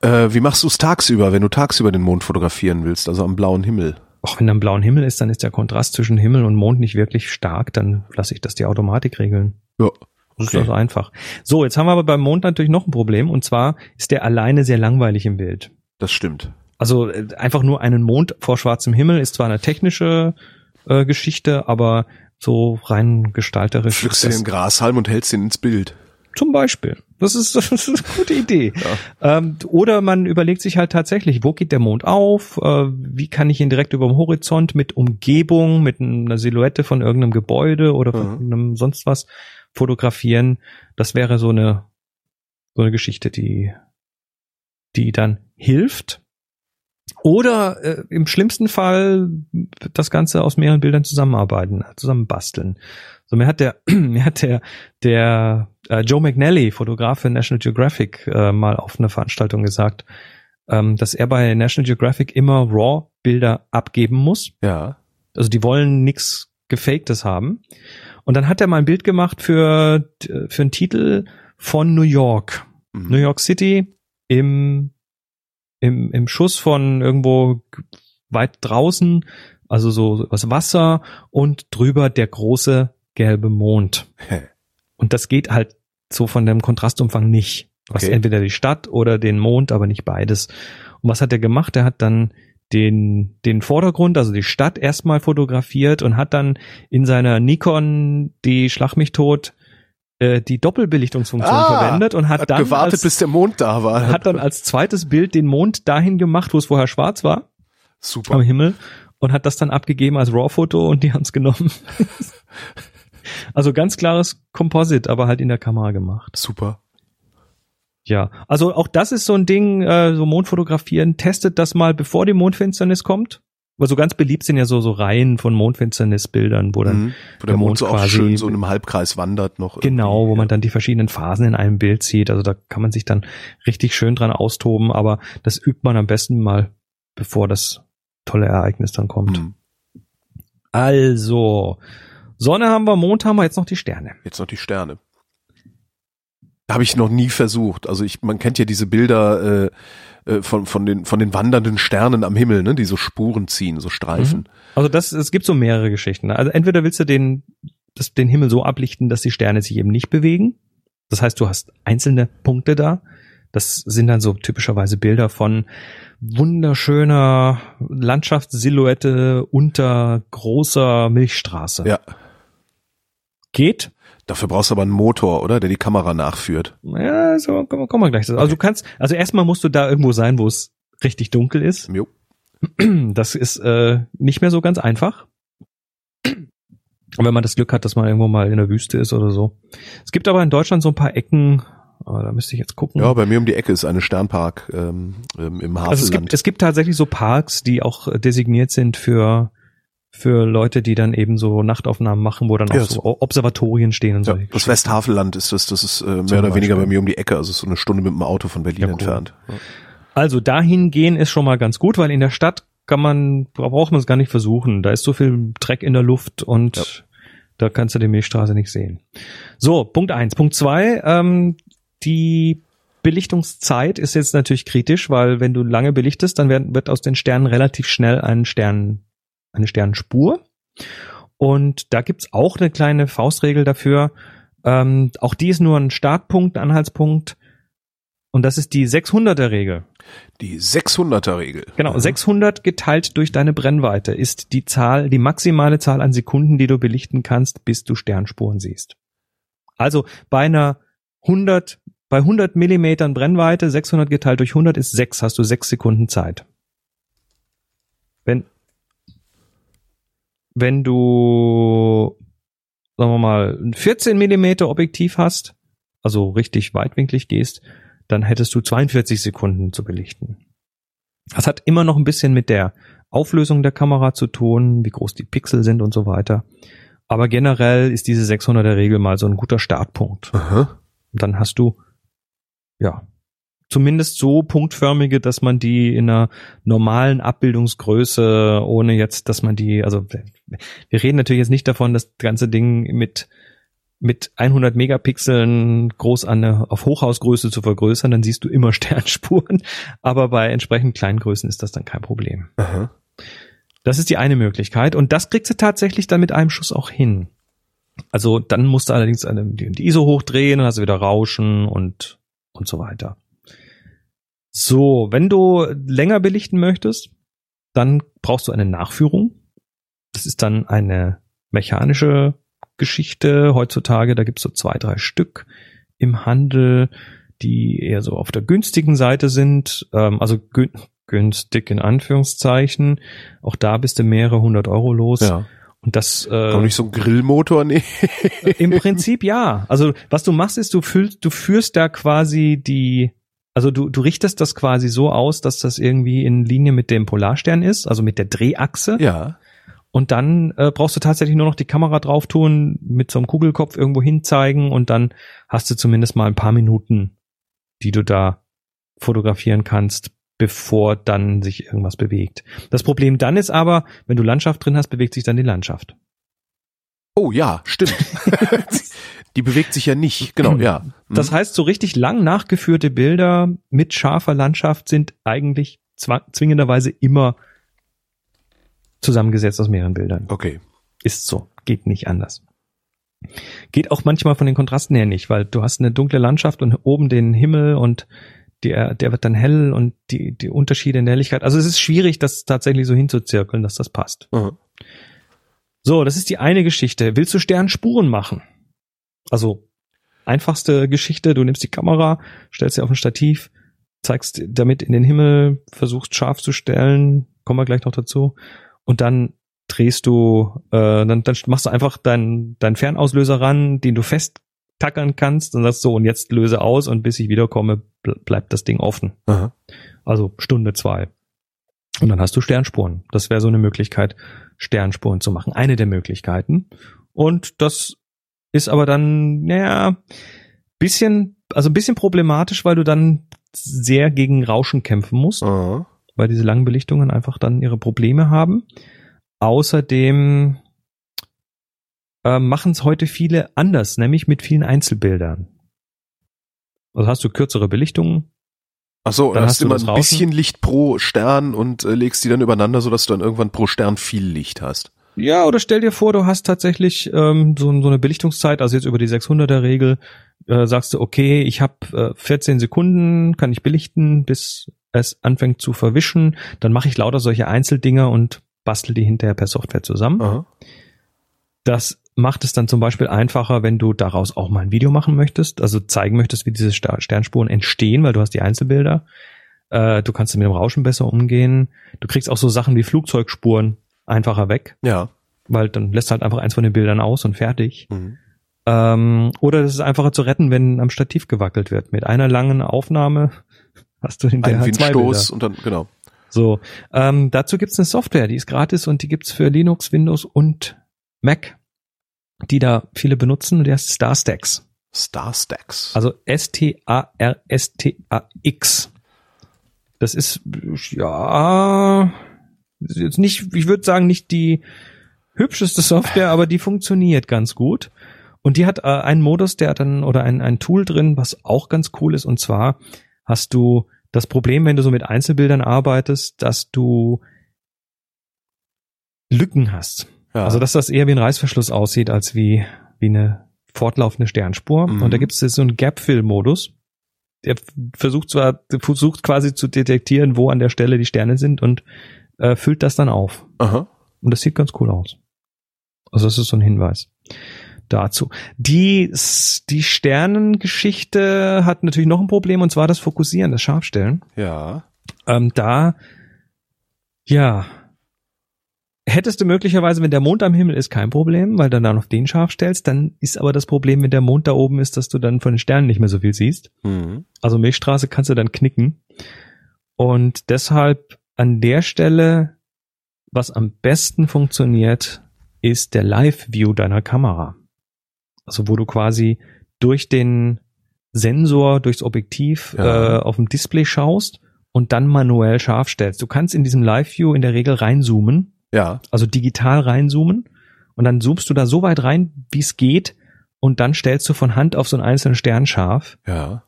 Äh, wie machst du es tagsüber, wenn du tagsüber den Mond fotografieren willst, also am blauen Himmel? Auch wenn da ein blauen Himmel ist, dann ist der Kontrast zwischen Himmel und Mond nicht wirklich stark, dann lasse ich das die Automatik regeln. Ja. Das ist also einfach. So, jetzt haben wir aber beim Mond natürlich noch ein Problem und zwar ist der alleine sehr langweilig im Bild. Das stimmt. Also äh, einfach nur einen Mond vor schwarzem Himmel ist zwar eine technische äh, Geschichte, aber so rein gestalterisch. Pflückst du den Grashalm und hältst ihn ins Bild. Zum Beispiel. Das ist, das ist eine gute Idee. Ähm, oder man überlegt sich halt tatsächlich, wo geht der Mond auf? Äh, wie kann ich ihn direkt über dem Horizont mit Umgebung, mit einer Silhouette von irgendeinem Gebäude oder von Mhm. einem sonst was fotografieren? Das wäre so eine, so eine Geschichte, die, die dann hilft. Oder äh, im schlimmsten Fall das Ganze aus mehreren Bildern zusammenarbeiten, zusammen basteln. So mir hat der, mir hat der, der äh, Joe McNally, Fotograf für National Geographic, äh, mal auf einer Veranstaltung gesagt, ähm, dass er bei National Geographic immer RAW-Bilder abgeben muss. Ja. Also die wollen nichts Gefaktes haben. Und dann hat er mal ein Bild gemacht für, für einen Titel von New York. Mhm. New York City im, im, im Schuss von irgendwo weit draußen, also so was Wasser und drüber der große gelbe Mond. Und das geht halt so von dem Kontrastumfang nicht. Was Okay. entweder die Stadt oder den Mond, aber nicht beides. Und was hat er gemacht? Er hat dann den, den Vordergrund, also die Stadt erstmal fotografiert und hat dann in seiner Nikon die Schlag mich tot äh, die Doppelbelichtungsfunktion Ah, verwendet und hat, Hat dann gewartet, als, bis der Mond da war. hat dann als zweites Bild den Mond dahin gemacht, wo es vorher schwarz war am Super. Himmel und hat das dann abgegeben als RAW-Foto und die haben es genommen. also ganz klares Composite, aber halt in der Kamera gemacht. Super. Ja, also auch das ist so ein Ding, äh, so Mondfotografieren, testet das mal, bevor die Mondfinsternis kommt. Weil so ganz beliebt sind ja so, so Reihen von Mondfinsternisbildern, wo dann, Mhm. Wo der, der Mond, Mond so auch schön so in einem Halbkreis wandert noch. genau, wo man dann die verschiedenen Phasen in einem Bild sieht. Also da kann man sich dann richtig schön dran austoben, aber das übt man am besten mal, bevor das tolle Ereignis dann kommt. Mhm. Also, Sonne haben wir, Mond haben wir, jetzt noch die Sterne. Jetzt noch die Sterne. Habe ich noch nie versucht. Also ich, man kennt ja diese Bilder äh, äh, von von den von den wandernden Sternen am Himmel, ne, die so Spuren ziehen, so Streifen. Also das, es gibt so mehrere Geschichten. Also entweder willst du den, das, den Himmel so ablichten, dass die Sterne sich eben nicht bewegen. Das heißt, du hast einzelne Punkte da. Das sind dann so typischerweise Bilder von wunderschöner Landschaftssilhouette unter großer Milchstraße. Ja. Geht. Dafür brauchst du aber einen Motor, oder, der die Kamera nachführt. Ja, so kommen kommen wir gleich. dazu. Also du kannst, also erstmal musst du da irgendwo sein, wo es richtig dunkel ist. Jo. Das ist äh, nicht mehr so ganz einfach. Und wenn man das Glück hat, dass man irgendwo mal in der Wüste ist oder so. Es gibt aber in Deutschland so ein paar Ecken, aber da müsste ich jetzt gucken. Ja, bei mir um die Ecke ist eine Sternpark ähm, ähm, im Havelland. also es gibt, es gibt tatsächlich so Parks, die auch äh, designiert sind für für Leute, die dann eben so Nachtaufnahmen machen, wo dann auch Ja, so Observatorien stehen und ja, so. das Westhavelland ist das, das ist äh, mehr Zum oder weniger Beispiel. bei mir um die Ecke, also so eine Stunde mit dem Auto von Berlin Ja, cool. entfernt. Also dahin gehen ist schon mal ganz gut, weil in der Stadt kann man, braucht man es gar nicht versuchen. Da ist so viel Dreck in der Luft und Ja. da kannst du die Milchstraße nicht sehen. So, Punkt eins. Punkt zwei, ähm, die Belichtungszeit ist jetzt natürlich kritisch, weil wenn du lange belichtest, dann wird, wird aus den Sternen relativ schnell ein Stern, eine Sternspur. Und da gibt's auch eine kleine Faustregel dafür. Ähm, auch die ist nur ein Startpunkt, ein Anhaltspunkt. Und das ist die 600er Regel. Die 600er Regel. Genau, Mhm. 600 geteilt durch deine Brennweite ist die Zahl, die maximale Zahl an Sekunden, die du belichten kannst, bis du Sternspuren siehst. Also bei einer 100, bei 100 Millimetern Brennweite, 600 geteilt durch 100 ist 6, hast du 6 Sekunden Zeit. Wenn, wenn du, sagen wir mal, ein 14 Millimeter Objektiv hast, also richtig weitwinklig gehst, dann hättest du 42 Sekunden zu belichten. Das hat immer noch ein bisschen mit der Auflösung der Kamera zu tun, wie groß die Pixel sind und so weiter. Aber generell ist diese 600er Regel mal so ein guter Startpunkt. Aha. Dann hast du, ja, zumindest so punktförmige, dass man die in einer normalen Abbildungsgröße, ohne jetzt, dass man die, also wir reden natürlich jetzt nicht davon, das ganze Ding mit mit 100 Megapixeln groß an eine, auf Hochhausgröße zu vergrößern, dann siehst du immer Sternspuren, aber bei entsprechend kleinen Größen ist das dann kein Problem. Aha. Das ist die eine Möglichkeit und das kriegst du tatsächlich dann mit einem Schuss auch hin. Also dann musst du allerdings eine, die, die ISO hochdrehen, dann hast du wieder Rauschen und und so weiter. So, wenn du länger belichten möchtest, dann brauchst du eine Nachführung. Das ist dann eine mechanische Geschichte heutzutage. Da gibt's so zwei, drei Stück im Handel, die eher so auf der günstigen Seite sind. Ähm, also gün günstig in Anführungszeichen. Auch da bist du mehrere hundert Euro los. Ja. Und das äh, Kann nicht so ein Grillmotor nehmen? im Prinzip ja. Also was du machst ist, du fühlst, du führst da quasi die, also du, du richtest das quasi so aus, dass das irgendwie in Linie mit dem Polarstern ist, also mit der Drehachse. ja. Und dann äh, brauchst du tatsächlich nur noch die Kamera drauf tun, mit so einem Kugelkopf irgendwo hinzeigen und dann hast du zumindest mal ein paar Minuten, die du da fotografieren kannst, bevor dann sich irgendwas bewegt. Das Problem dann ist aber, wenn du Landschaft drin hast, bewegt sich dann die Landschaft. Oh ja, stimmt. Die bewegt sich ja nicht. Genau, ja. Mhm. Das heißt, so richtig lang nachgeführte Bilder mit scharfer Landschaft sind eigentlich zwingenderweise immer zusammengesetzt aus mehreren Bildern. okay. Ist so. Geht nicht anders. Geht auch manchmal von den Kontrasten her nicht, weil du hast eine dunkle Landschaft und oben den Himmel und der, der wird dann hell und die, die Unterschiede in der Helligkeit. Also es ist schwierig, das tatsächlich so hinzuzirkeln, dass das passt. Aha. So, das ist die eine Geschichte. Willst du Sternspuren machen? Also einfachste Geschichte, du nimmst die Kamera, stellst sie auf ein Stativ, zeigst damit in den Himmel, versuchst scharf zu stellen, kommen wir gleich noch dazu, und dann drehst du, äh, dann, dann machst du einfach deinen dein Fernauslöser ran, den du festtackern kannst und sagst so, und jetzt löse aus und bis ich wiederkomme, ble- bleibt das Ding offen. Aha. Also Stunde zwei. Und dann hast du Sternspuren. Das wäre so eine Möglichkeit, Sternspuren zu machen. Eine der Möglichkeiten. Und das ist aber dann, naja, bisschen, also ein bisschen problematisch, weil du dann sehr gegen Rauschen kämpfen musst, Aha. weil diese langen Belichtungen einfach dann ihre Probleme haben. Außerdem äh, machen es heute viele anders, nämlich mit vielen Einzelbildern. Also hast du kürzere Belichtungen, Ach so, Dann hast hast du immer ein bisschen Licht pro Stern und äh, legst die dann übereinander, sodass du dann irgendwann pro Stern viel Licht hast. Ja, oder stell dir vor, du hast tatsächlich ähm, so, so eine Belichtungszeit, also jetzt über die 600er Regel, äh, sagst du, okay, ich habe äh, 14 Sekunden, kann ich belichten, bis es anfängt zu verwischen, dann mache ich lauter solche Einzeldinger und bastel die hinterher per Software zusammen. Aha. Das macht es dann zum Beispiel einfacher, wenn du daraus auch mal ein Video machen möchtest, also zeigen möchtest, wie diese Sternspuren entstehen, weil du hast die Einzelbilder. Äh, du kannst mit dem Rauschen besser umgehen. Du kriegst auch so Sachen wie Flugzeugspuren einfacher weg Ja. weil dann lässt halt einfach eins von den Bildern aus und fertig. Mhm. Ähm, oder es ist einfacher zu retten, wenn am Stativ gewackelt wird. Mit einer langen Aufnahme hast du hinterher Ein zwei Windstoß Bilder. und dann, genau. So, ähm, dazu gibt's eine Software, die ist gratis und die gibt's für Linux, Windows und Mac, die da viele benutzen und die heißt StarStax. Star Stacks. Also S-T-A-R-S-T-A-X. Das ist, ja, jetzt nicht, ich würde sagen, nicht die hübscheste Software, aber die funktioniert ganz gut. Und die hat äh, einen Modus, der hat dann, oder ein, ein Tool drin, was auch ganz cool ist. Und zwar hast du das Problem, wenn du so mit Einzelbildern arbeitest, dass du Lücken hast. ja. Also, dass das eher wie ein Reißverschluss aussieht, als wie, wie eine fortlaufende Sternspur. Mhm. Und da gibt es so einen Gap-Fill-Modus. Der versucht zwar, der versucht quasi zu detektieren, wo an der Stelle die Sterne sind und äh, füllt das dann auf. Aha. Und das sieht ganz cool aus. Also, das ist so ein Hinweis dazu. Die, die Sternengeschichte hat natürlich noch ein Problem, und zwar das Fokussieren, das Scharfstellen. Ja. Ähm, da, ja, hättest du möglicherweise, wenn der Mond am Himmel ist, kein Problem, weil du dann auf den scharf stellst. Dann ist aber das Problem, wenn der Mond da oben ist, dass du dann von den Sternen nicht mehr so viel siehst. Mhm. Also Milchstraße kannst du dann knicken. Und deshalb an der Stelle, was am besten funktioniert, ist der Live-View deiner Kamera. Also wo du quasi durch den Sensor, durchs Objektiv Ja. äh, auf dem Display schaust und dann manuell scharf stellst. Du kannst in diesem Live-View in der Regel reinzoomen, Ja. also digital reinzoomen und dann zoomst du da so weit rein, wie es geht und dann stellst du von Hand auf so einen einzelnen Stern scharf Ja.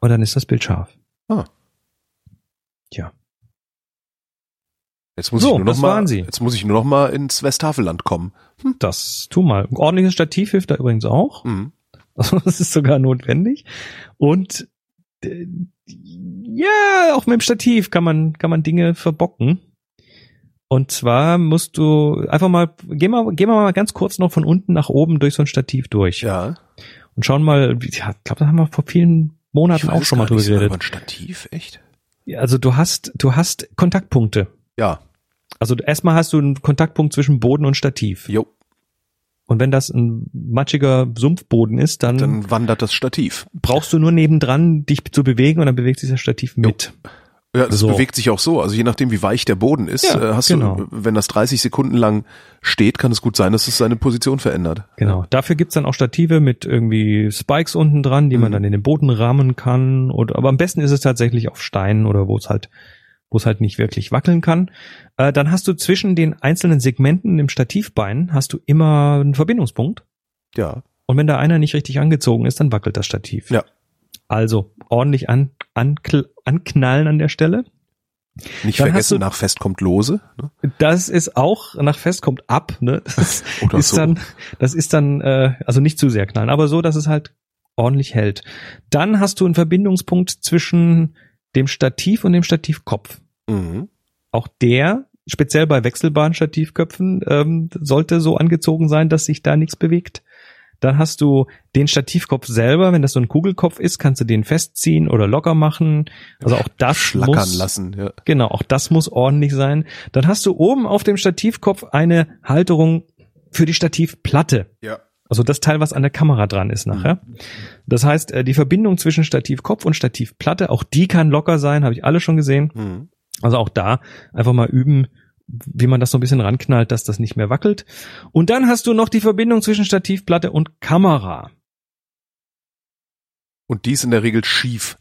und dann ist das Bild scharf. Ah. Tja. Jetzt muss So, ich nur noch mal, jetzt muss ich nur noch mal ins Westhafelland kommen. Das tu mal. Ein ordentliches Stativ hilft da übrigens auch. Mhm. Das ist sogar notwendig. Und äh, ja, auch mit dem Stativ kann man kann man Dinge verbocken. Und zwar musst du einfach mal gehen wir gehen wir mal ganz kurz noch von unten nach oben durch so ein Stativ durch Ja. und schauen mal. Ja, ich glaube, da haben wir vor vielen Monaten auch schon mal drüber über geredet. ein Stativ, echt? Also du hast du hast Kontaktpunkte. Ja. Also erstmal hast du einen Kontaktpunkt zwischen Boden und Stativ. Jo. Und wenn das ein matschiger Sumpfboden ist, dann, Dann wandert das Stativ. brauchst du nur nebendran dich zu bewegen und dann bewegt sich das Stativ mit. Ja, das So. bewegt sich auch so. Also je nachdem, wie weich der Boden ist, Ja, äh, hast genau. du, wenn das 30 Sekunden lang steht, kann es gut sein, dass es seine Position verändert. Genau. Dafür gibt's dann auch Stative mit irgendwie Spikes unten dran, die man Mhm. dann in den Boden rahmen kann. Oder, aber am besten ist es tatsächlich auf Steinen oder wo es halt, wo es halt nicht wirklich wackeln kann. Äh, dann hast du zwischen den einzelnen Segmenten im Stativbein hast du immer einen Verbindungspunkt. Ja. Und wenn da einer nicht richtig angezogen ist, dann wackelt das Stativ. Ja. Also ordentlich an, ankl- anknallen an der Stelle. Nicht Dann vergessen, du- nach Fest kommt Lose. Ne? Das ist auch nach Fest kommt ab, ne? Das Oder ist so. dann, das ist dann, äh, also nicht zu sehr knallen, aber so, dass es halt ordentlich hält. Dann hast du einen Verbindungspunkt zwischen dem Stativ und dem Stativkopf. Mhm. Auch der, speziell bei wechselbaren Stativköpfen, ähm, sollte so angezogen sein, dass sich da nichts bewegt. Dann hast du den Stativkopf selber, wenn das so ein Kugelkopf ist, kannst du den festziehen oder locker machen. Also auch das Schlackern muss, lassen. Ja. Genau, auch das muss ordentlich sein. Dann hast du oben auf dem Stativkopf eine Halterung für die Stativplatte. ja. Also das Teil, was an der Kamera dran ist nachher. Das heißt, äh, die Verbindung zwischen Stativkopf und Stativplatte, auch die kann locker sein, habe ich alle schon gesehen. Mhm. Also auch da einfach mal üben, wie man das so ein bisschen ranknallt, dass das nicht mehr wackelt. Und dann hast du noch die Verbindung zwischen Stativplatte und Kamera. Und die ist in der Regel schief.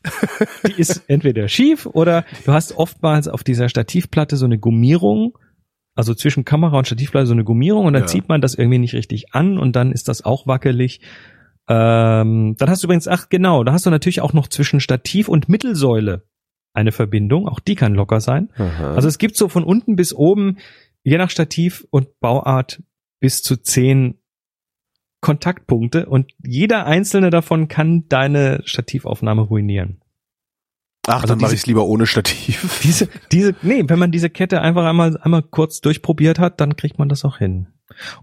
Die ist entweder schief oder du hast oftmals auf dieser Stativplatte so eine Gummierung, also zwischen Kamera und Stativplatte so eine Gummierung und dann Ja. zieht man das irgendwie nicht richtig an und dann ist das auch wackelig. Ähm, dann hast du übrigens, ach genau, da hast du natürlich auch noch zwischen Stativ und Mittelsäule eine Verbindung, auch die kann locker sein. Aha. Also es gibt so von unten bis oben, je nach Stativ und Bauart, bis zu zehn Kontaktpunkte und jeder einzelne davon kann deine Stativaufnahme ruinieren. Ach, also dann mache ich es lieber ohne Stativ. Diese, diese, nee, wenn man diese Kette einfach einmal, einmal kurz durchprobiert hat, dann kriegt man das auch hin.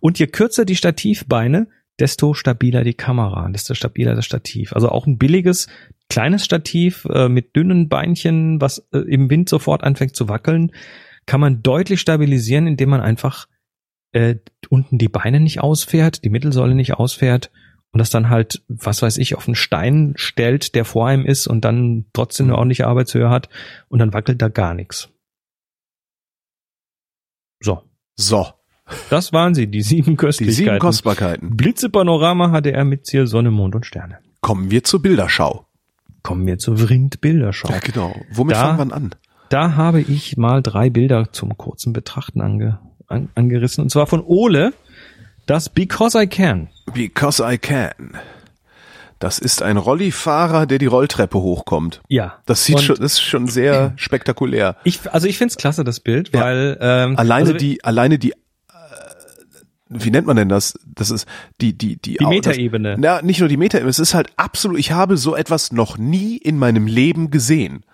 Und je kürzer die Stativbeine, desto stabiler die Kamera, desto stabiler das Stativ. Also auch ein billiges, kleines Stativ äh, mit dünnen Beinchen, was äh, im Wind sofort anfängt zu wackeln, kann man deutlich stabilisieren, indem man einfach äh, unten die Beine nicht ausfährt, die Mittelsäule nicht ausfährt und das dann halt, was weiß ich, auf einen Stein stellt, der vor einem ist und dann trotzdem eine ordentliche Arbeitshöhe hat und dann wackelt da gar nichts. So, So, das waren sie, die sieben die Köstlichkeiten. sieben Kostbarkeiten. Blitzepanorama HDR mit Ziel Sonne, Mond und Sterne. Kommen wir zur Bilderschau. Kommen wir zur Vrind-Bilderschau. Ja, genau. Womit Da- fangen wir an? Da habe ich mal drei Bilder zum kurzen Betrachten ange, an, angerissen. Und zwar von Ole, das Because I Can. Because I can. Das ist ein Rollifahrer, der die Rolltreppe hochkommt. Ja. Das sieht schon, das ist schon sehr spektakulär. Ich, also ich find's klasse, das Bild, Ja. weil ähm, Alleine also die, alleine die, äh, wie nennt man denn das? Das ist die, die, die, die Metaebene. Na, nicht nur die Metaebene, es ist halt absolut, ich habe so etwas noch nie in meinem Leben gesehen.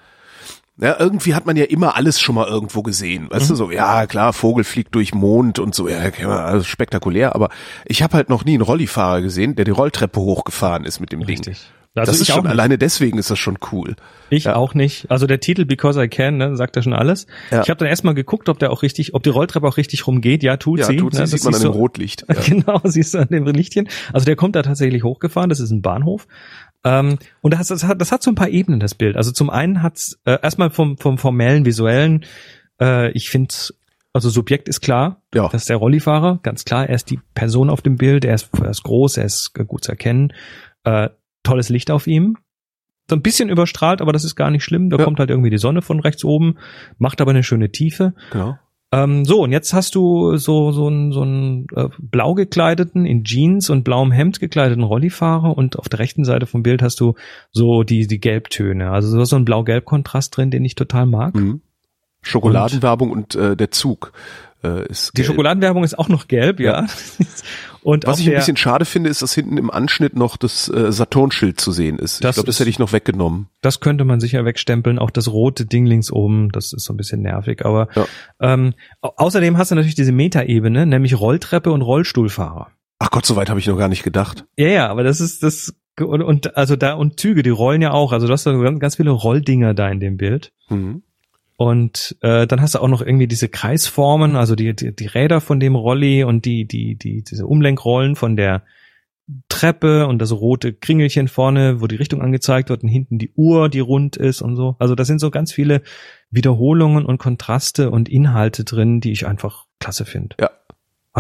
Ja, irgendwie hat man ja immer alles schon mal irgendwo gesehen. Weißt Mhm. du, so, ja, klar, Vogel fliegt durch Mond und so, ja, also spektakulär, aber ich habe halt noch nie einen Rollifahrer gesehen, der die Rolltreppe hochgefahren ist mit dem Ding. Richtig. Also das ist schon, alleine deswegen ist das schon cool. Ich Ja. auch nicht. Also der Titel Because I Can, ne, sagt ja schon alles. Ja. Ich habe dann erstmal geguckt, ob der auch richtig, ob die Rolltreppe auch richtig rumgeht. Ja, tut Ja, sie. tut sie, ne, sieht man an dem Rotlicht. Ja. Genau, siehst du an dem Lichtchen. Also der kommt da tatsächlich hochgefahren, das ist ein Bahnhof. Ähm, und das, das, hat, das hat so ein paar Ebenen, das Bild. Also zum einen hat's äh, erstmal vom, vom formellen, visuellen, Äh, ich finde, also Subjekt ist klar, Ja. das ist der Rollifahrer, ganz klar. Er ist die Person auf dem Bild, er ist, er ist groß, er ist gut zu erkennen. Äh, tolles Licht auf ihm. So ein bisschen überstrahlt, aber das ist gar nicht schlimm. Da Ja. kommt halt irgendwie die Sonne von rechts oben, macht aber eine schöne Tiefe. Genau. Ähm, so, und jetzt hast du so, so einen, so einen äh, blau gekleideten, in Jeans und blauem Hemd gekleideten Rollifahrer und auf der rechten Seite vom Bild hast du so die, die Gelbtöne. Also so so ein blau-gelb-Kontrast drin, den ich total mag. Mhm. Schokoladenwerbung und, äh, der Zug äh, ist Die gelb. Schokoladenwerbung ist auch noch gelb, ja. Und Was ich ein bisschen schade finde, ist, dass hinten im Anschnitt noch das äh, Saturnschild zu sehen ist. Das ich glaube, das hätte ich noch weggenommen. das könnte man sicher wegstempeln. Auch das rote Ding links oben, das ist so ein bisschen nervig. Aber Ja. ähm, au- außerdem hast du natürlich diese Metaebene, nämlich Rolltreppe und Rollstuhlfahrer. Ach Gott, so weit habe ich noch gar nicht gedacht. Ja, ja, aber das ist das und, und also da und Züge, die rollen ja auch. Also du hast da ganz, ganz viele Rolldinger da in dem Bild. Mhm. Und äh, dann hast du auch noch irgendwie diese Kreisformen, also die, die, die Räder von dem Rolli und die, die, die, diese Umlenkrollen von der Treppe und das rote Kringelchen vorne, wo die Richtung angezeigt wird und hinten die Uhr, die rund ist und so. Also da sind so ganz viele Wiederholungen und Kontraste und Inhalte drin, die ich einfach klasse finde. Ja.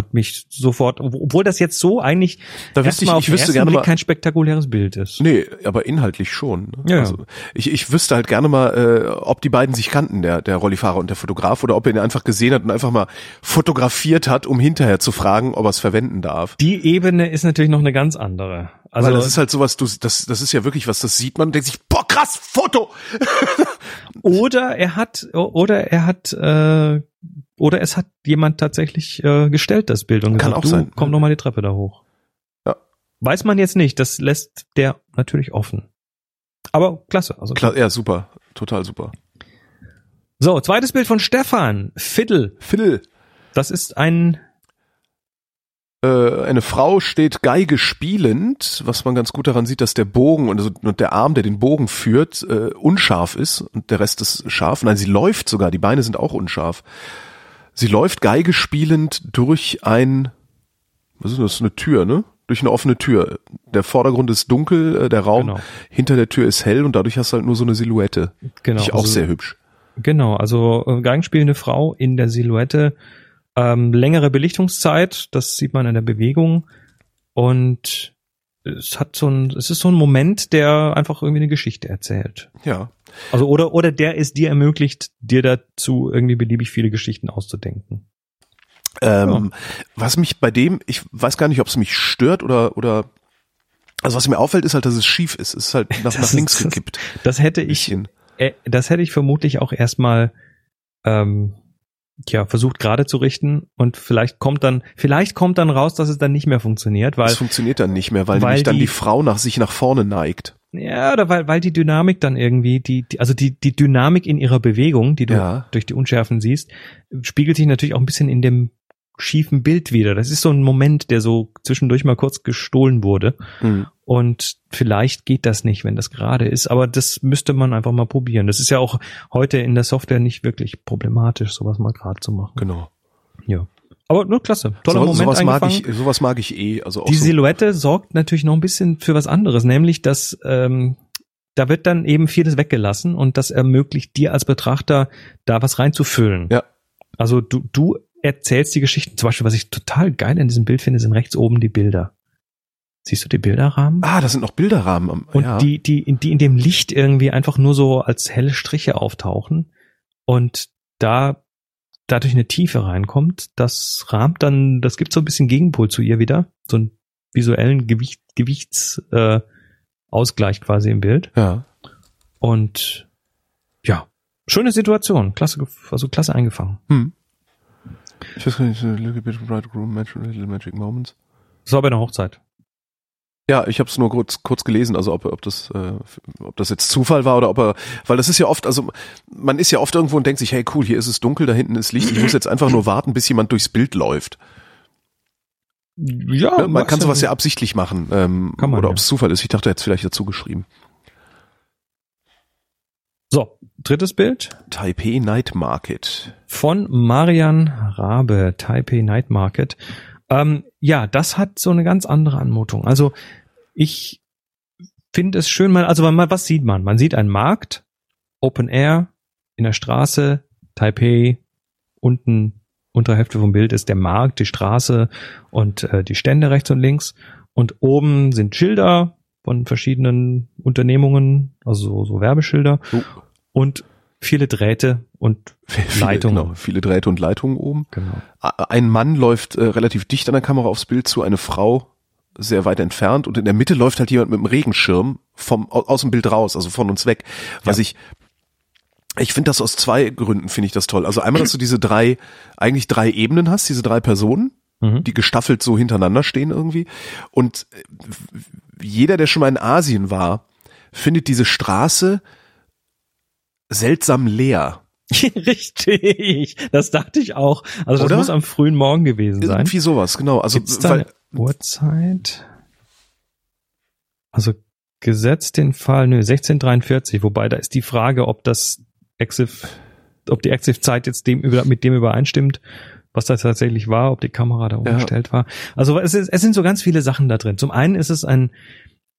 Hat mich sofort, obwohl das jetzt so eigentlich Da wüsste ich, ich wüsste gerne Blick mal, kein spektakuläres Bild ist. Nee, aber inhaltlich schon. ne? Ja. Also ich, ich wüsste halt gerne mal, äh, ob die beiden sich kannten, der, der Rollifahrer und der Fotograf, oder ob er ihn einfach gesehen hat und einfach mal fotografiert hat, um hinterher zu fragen, ob er es verwenden darf. Die Ebene ist natürlich noch eine ganz andere. Also Weil das ist halt sowas, du, das, das ist ja wirklich was, das sieht man und denkt sich, boah, krass, Foto! Oder er hat, oder er hat, äh, oder es hat jemand tatsächlich äh, gestellt, das Bild und Kann gesagt, auch du, sein. komm doch mal die Treppe da hoch. Ja. Weiß man jetzt nicht, das lässt der natürlich offen. Aber klasse. Also Klar, ja, super, total super. So, zweites Bild von Stefan. Fiddle. Phil, Das ist ein, äh, eine Frau steht Geige spielend, was man ganz gut daran sieht, dass der Bogen und, also, der Arm, der den Bogen führt, äh, unscharf ist und der Rest ist scharf. Nein, sie läuft sogar, die Beine sind auch unscharf. Sie läuft Geige spielend durch ein, was ist das, eine Tür, ne? Durch eine offene Tür. Der Vordergrund ist dunkel, äh, der Raum Genau. hinter der Tür ist hell und dadurch hast du halt nur so eine Silhouette. genau. ich auch also- sehr hübsch. Genau, also äh, Geigenspielende Frau in der Silhouette, ähm, längere Belichtungszeit, das sieht man in der Bewegung und es hat so ein, es ist so ein Moment, der einfach irgendwie eine Geschichte erzählt. Ja. Also oder oder der es dir ermöglicht, dir dazu irgendwie beliebig viele Geschichten auszudenken. Ähm, Was mich bei dem, ich weiß gar nicht, ob es mich stört oder oder also was mir auffällt, ist halt, dass es schief ist. Es ist halt nach, Das nach links ist- gekippt. Das hätte ich, äh, das hätte ich vermutlich auch erstmal ähm, ja versucht gerade zu richten und vielleicht kommt dann, vielleicht kommt dann raus, dass es dann nicht mehr funktioniert, weil Es funktioniert dann nicht mehr, weil, weil nämlich dann die- die Frau nach sich nach vorne neigt. Ja, oder weil, weil die Dynamik dann irgendwie, die, die, also die, die Dynamik in ihrer Bewegung, die du Ja. durch die Unschärfen siehst, spiegelt sich natürlich auch ein bisschen in dem schiefen Bild wieder. Das ist so ein Moment, der so zwischendurch mal kurz gestohlen wurde. Hm. Und vielleicht geht das nicht, wenn das gerade ist, aber das müsste man einfach mal probieren. Das ist ja auch heute in der Software nicht wirklich problematisch, sowas mal gerade zu machen. Genau. Ja. Aber nur klasse. Toller So, Moment sowas mag ich, sowas mag ich eh. Also Die so, Silhouette sorgt natürlich noch ein bisschen für was anderes, nämlich dass ähm, da wird dann eben vieles weggelassen und das ermöglicht dir als Betrachter da was reinzufüllen. Ja. Also du, du erzählst die Geschichten. Zum Beispiel, was ich total geil in diesem Bild finde, sind rechts oben die Bilder. Siehst du die Bilderrahmen? Ah, das sind noch Bilderrahmen. Am, Und ja. die, die, in- die in dem Licht irgendwie einfach nur so als helle Striche auftauchen und da dadurch eine Tiefe reinkommt, das rahmt dann, das gibt so ein bisschen Gegenpol zu ihr wieder, so einen visuellen Gewicht, Gewichtsausgleich äh, Ausgleich quasi im Bild. ja. Und ja, schöne Situation, klasse, also klasse eingefangen. Hm. Ich weiß gar nicht, so a little bit of bridegroom, magic, little magic moments. Das war bei einer Hochzeit. Ja, ich habe es nur kurz, kurz gelesen, also ob, ob das, äh, ob das jetzt Zufall war oder ob er, weil das ist ja oft, also man ist ja oft irgendwo und denkt sich, hey cool, hier ist es dunkel, da hinten ist Licht, ich muss jetzt einfach nur warten, bis jemand durchs Bild läuft. Ja, Ne? Man kann sowas ja ja absichtlich machen, ähm, Kann man, oder ja. ob es Zufall ist. Ich dachte, er hätte es vielleicht dazu geschrieben. So, drittes Bild. Taipei Night Market. von Marian Rabe, Taipei Night Market. Ähm, ja, das hat so eine ganz andere Anmutung. Also ich finde es schön, man, also man, was sieht man? Man sieht einen Markt, Open Air, in der Straße, Taipei, unten untere Hälfte vom Bild ist der Markt, die Straße und äh, die Stände rechts und links. Und oben sind Schilder von verschiedenen Unternehmungen, also so, Werbeschilder. Oh. Und viele Drähte und Viele, Leitungen. Genau, viele Drähte und Leitungen oben. Genau. Ein Mann läuft äh, relativ dicht an der Kamera aufs Bild zu, eine Frau sehr weit entfernt und in der Mitte läuft halt jemand mit dem Regenschirm vom au- aus dem Bild raus, also von uns weg. Was ich ich finde das aus zwei Gründen finde ich das toll. Also einmal, dass du diese drei eigentlich drei Ebenen hast, diese drei Personen, Mhm. die gestaffelt so hintereinander stehen irgendwie und äh, jeder, der schon mal in Asien war, findet diese Straße seltsam leer. Richtig, das dachte ich auch. Also das Oder? muss am frühen Morgen gewesen sein. Irgendwie sowas, genau. Also weil, Uhrzeit? Also gesetzt den Fall, nö, 1643, wobei da ist die Frage, ob das Exif, ob die Exif-Zeit jetzt dem mit dem übereinstimmt, was das tatsächlich war, ob die Kamera da umgestellt war. Also es, ist, es sind so ganz viele Sachen da drin. Zum einen ist es ein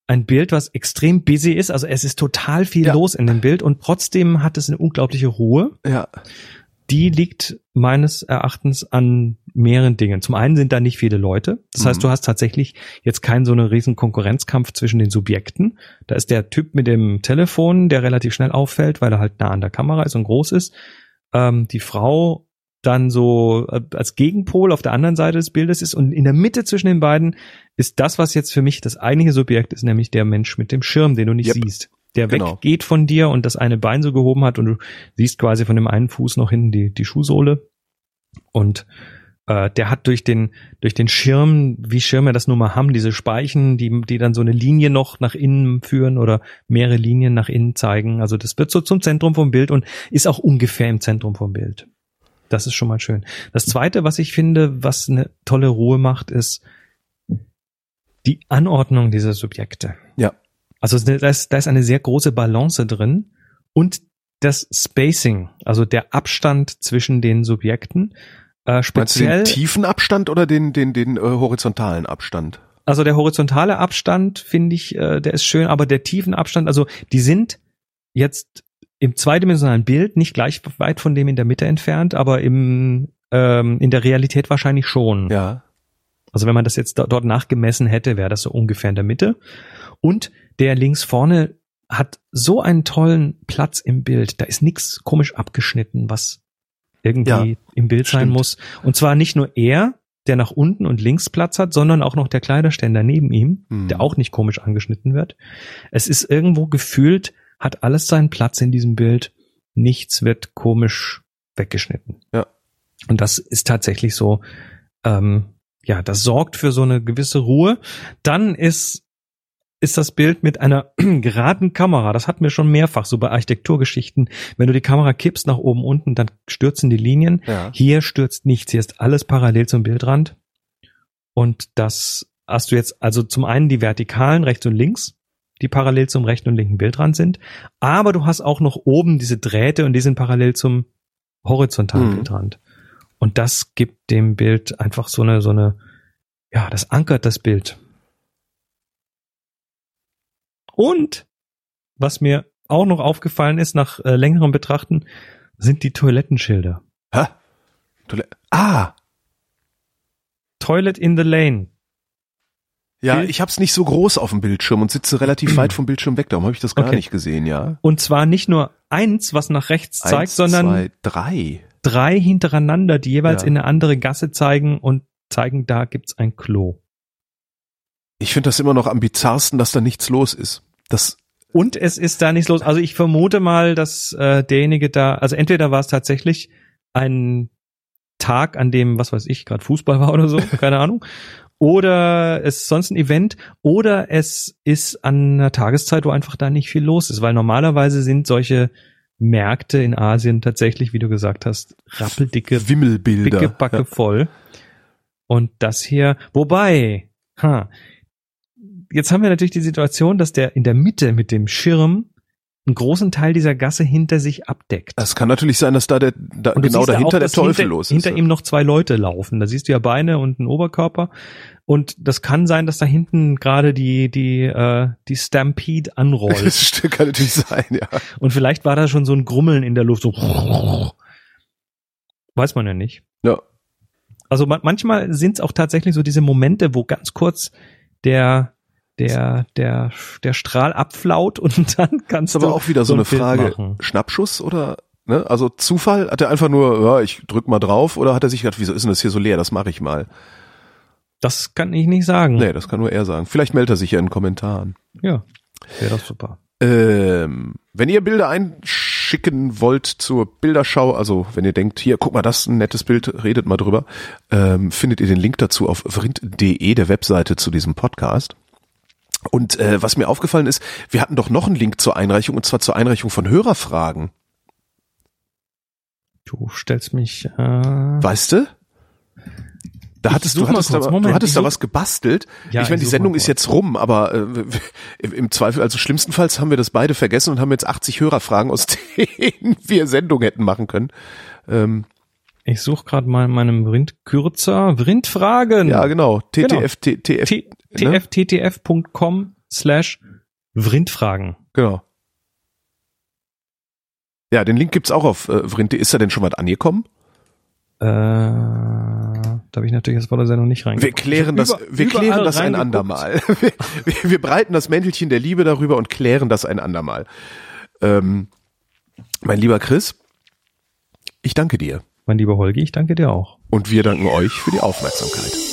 ein Bild, was extrem busy ist, also es ist total viel Ja. los in dem Bild und trotzdem hat es eine unglaubliche Ruhe ja, die liegt meines Erachtens an mehreren Dingen. Zum einen sind da nicht viele Leute. Das heißt, Mhm. du hast tatsächlich jetzt keinen so einen riesen Konkurrenzkampf zwischen den Subjekten. Da ist der Typ mit dem Telefon, der relativ schnell auffällt, weil er halt nah an der Kamera ist und groß ist. Ähm, die Frau dann so äh, als Gegenpol auf der anderen Seite des Bildes ist und in der Mitte zwischen den beiden ist das, was jetzt für mich das eigentliche Subjekt ist, nämlich der Mensch mit dem Schirm, den du nicht Yep. siehst. Der Genau. weggeht von dir und das eine Bein so gehoben hat und du siehst quasi von dem einen Fuß noch hinten die, die Schuhsohle. Und äh, der hat durch den, durch den Schirm, wie Schirme das nun mal haben, diese Speichen, die, die dann so eine Linie noch nach innen führen oder mehrere Linien nach innen zeigen. Also das wird so zum Zentrum vom Bild und ist auch ungefähr im Zentrum vom Bild. Das ist schon mal schön. Das zweite, was ich finde, was eine tolle Ruhe macht, ist die Anordnung dieser Subjekte. Ja. Also da ist, da ist eine sehr große Balance drin und das Spacing, also der Abstand zwischen den Subjekten, äh, meinst du speziell, den tiefen Abstand oder den den den äh, horizontalen Abstand? also der horizontale Abstand finde ich, äh, der ist schön, aber der tiefen Abstand, also die sind jetzt im zweidimensionalen Bild nicht gleich weit von dem in der Mitte entfernt, aber im ähm, in der Realität wahrscheinlich schon. Ja. Also wenn man das jetzt do- dort nachgemessen hätte, wäre das so ungefähr in der Mitte. Und der links vorne hat so einen tollen Platz im Bild. Da ist nichts komisch abgeschnitten, was irgendwie Ja, im Bild sein stimmt. muss. Und zwar nicht nur er, der nach unten und links Platz hat, sondern auch noch der Kleiderständer neben ihm, Hm. der auch nicht komisch angeschnitten wird. Es ist irgendwo gefühlt, hat alles seinen Platz in diesem Bild. Nichts wird komisch weggeschnitten. Ja. Und das ist tatsächlich so, ähm, ja, das sorgt für so eine gewisse Ruhe. Dann ist, ist das Bild mit einer geraden Kamera. Das hatten wir schon mehrfach so bei Architekturgeschichten. Wenn du die Kamera kippst nach oben unten, dann stürzen die Linien. Ja. Hier stürzt nichts. Hier ist alles parallel zum Bildrand. Und das hast du jetzt also zum einen die vertikalen rechts und links, die parallel zum rechten und linken Bildrand sind. Aber du hast auch noch oben diese Drähte und die sind parallel zum horizontalen Mhm. Bildrand. Und das gibt dem Bild einfach so eine, so eine, ja, das ankert das Bild. Und was mir auch noch aufgefallen ist nach äh, längerem Betrachten, sind die Toilettenschilder. Hä? Toilette. Ah, Toilet in the lane. ja, Bild- ich hab's nicht so groß auf dem Bildschirm und sitze relativ weit vom Bildschirm weg, darum habe ich das gar Okay. nicht gesehen, ja. Und zwar nicht nur eins, was nach rechts zeigt, Eins, sondern zwei, drei. drei hintereinander, die jeweils Ja. in eine andere Gasse zeigen und zeigen, da gibt's ein Klo. Ich finde das immer noch am bizarrsten, dass da nichts los ist. Das, Und es ist da nichts los. Also ich vermute mal, dass äh, derjenige da, also entweder war es tatsächlich ein Tag, an dem, was weiß ich, gerade Fußball war oder so, keine Ahnung. Oder es ist sonst ein Event, oder es ist an einer Tageszeit, wo einfach da nicht viel los ist, weil normalerweise sind solche Märkte in Asien tatsächlich, wie du gesagt hast, rappeldicke, Wimmelbilder. dicke Backe voll. Und das hier, wobei, ha, jetzt haben wir natürlich die Situation, dass der in der Mitte mit dem Schirm einen großen Teil dieser Gasse hinter sich abdeckt. Es kann natürlich sein, dass da der da, genau dahinter auch, der Teufel hinter, los ist. Hinter ja. ihm noch zwei Leute laufen. Da siehst du ja Beine und einen Oberkörper. Und das kann sein, dass da hinten gerade die, die, äh, die Stampede anrollt. Das stimmt, kann natürlich sein, ja. Und vielleicht war da schon so ein Grummeln in der Luft, so. Weiß man ja nicht. Ja. Also man, manchmal sind es auch tatsächlich so diese Momente, wo ganz kurz der der der der Strahl abflaut und dann kannst ist du aber auch wieder so, ein eine Bild Frage. machen. Schnappschuss oder ne? Also Zufall? Hat er einfach nur, ja, ich drück mal drauf oder hat er sich gedacht, wieso ist denn das hier so leer? Das mache ich mal. Das kann ich nicht sagen. Nee, das kann nur er sagen. Vielleicht meldet er sich ja in den Kommentaren. Ja, wäre das super. Ähm, wenn ihr Bilder einschicken wollt zur Bilderschau, also wenn ihr denkt, hier, guck mal, das ist ein nettes Bild, redet mal drüber, ähm, findet ihr den Link dazu auf vrind.de, der Webseite zu diesem Podcast. Und äh, was mir aufgefallen ist, wir hatten doch noch einen Link zur Einreichung, und zwar zur Einreichung von Hörerfragen. Du stellst mich. Äh, Weißt du? Da Ich hattest du hattest, da, Moment, du hattest da was gebastelt. Ja, ich meine, die Sendung ist jetzt rum, aber äh, im Zweifel, also schlimmstenfalls haben wir das beide vergessen und haben jetzt 80 Hörerfragen, aus denen wir Sendung hätten machen können. Ähm, ich suche gerade mal in meinem Vrind-Kürzer. Vrind-Fragen. ja, genau. Genau. TTF, TTF, T- ne? tfttf.com slash Vrindfragen. genau. Ja, den Link gibt's auch auf äh, Vrinte. Ist da denn schon was angekommen? Äh, da habe ich natürlich jetzt vor der Sendung nicht Wir reingeguckt. klären das, hab wir klären das ein andermal. Wir, wir, wir breiten das Mäntelchen der Liebe darüber und klären das ein andermal. Ähm, mein lieber Chris, ich danke dir. Mein lieber Holgi, ich danke dir auch. Und wir danken euch für die Aufmerksamkeit.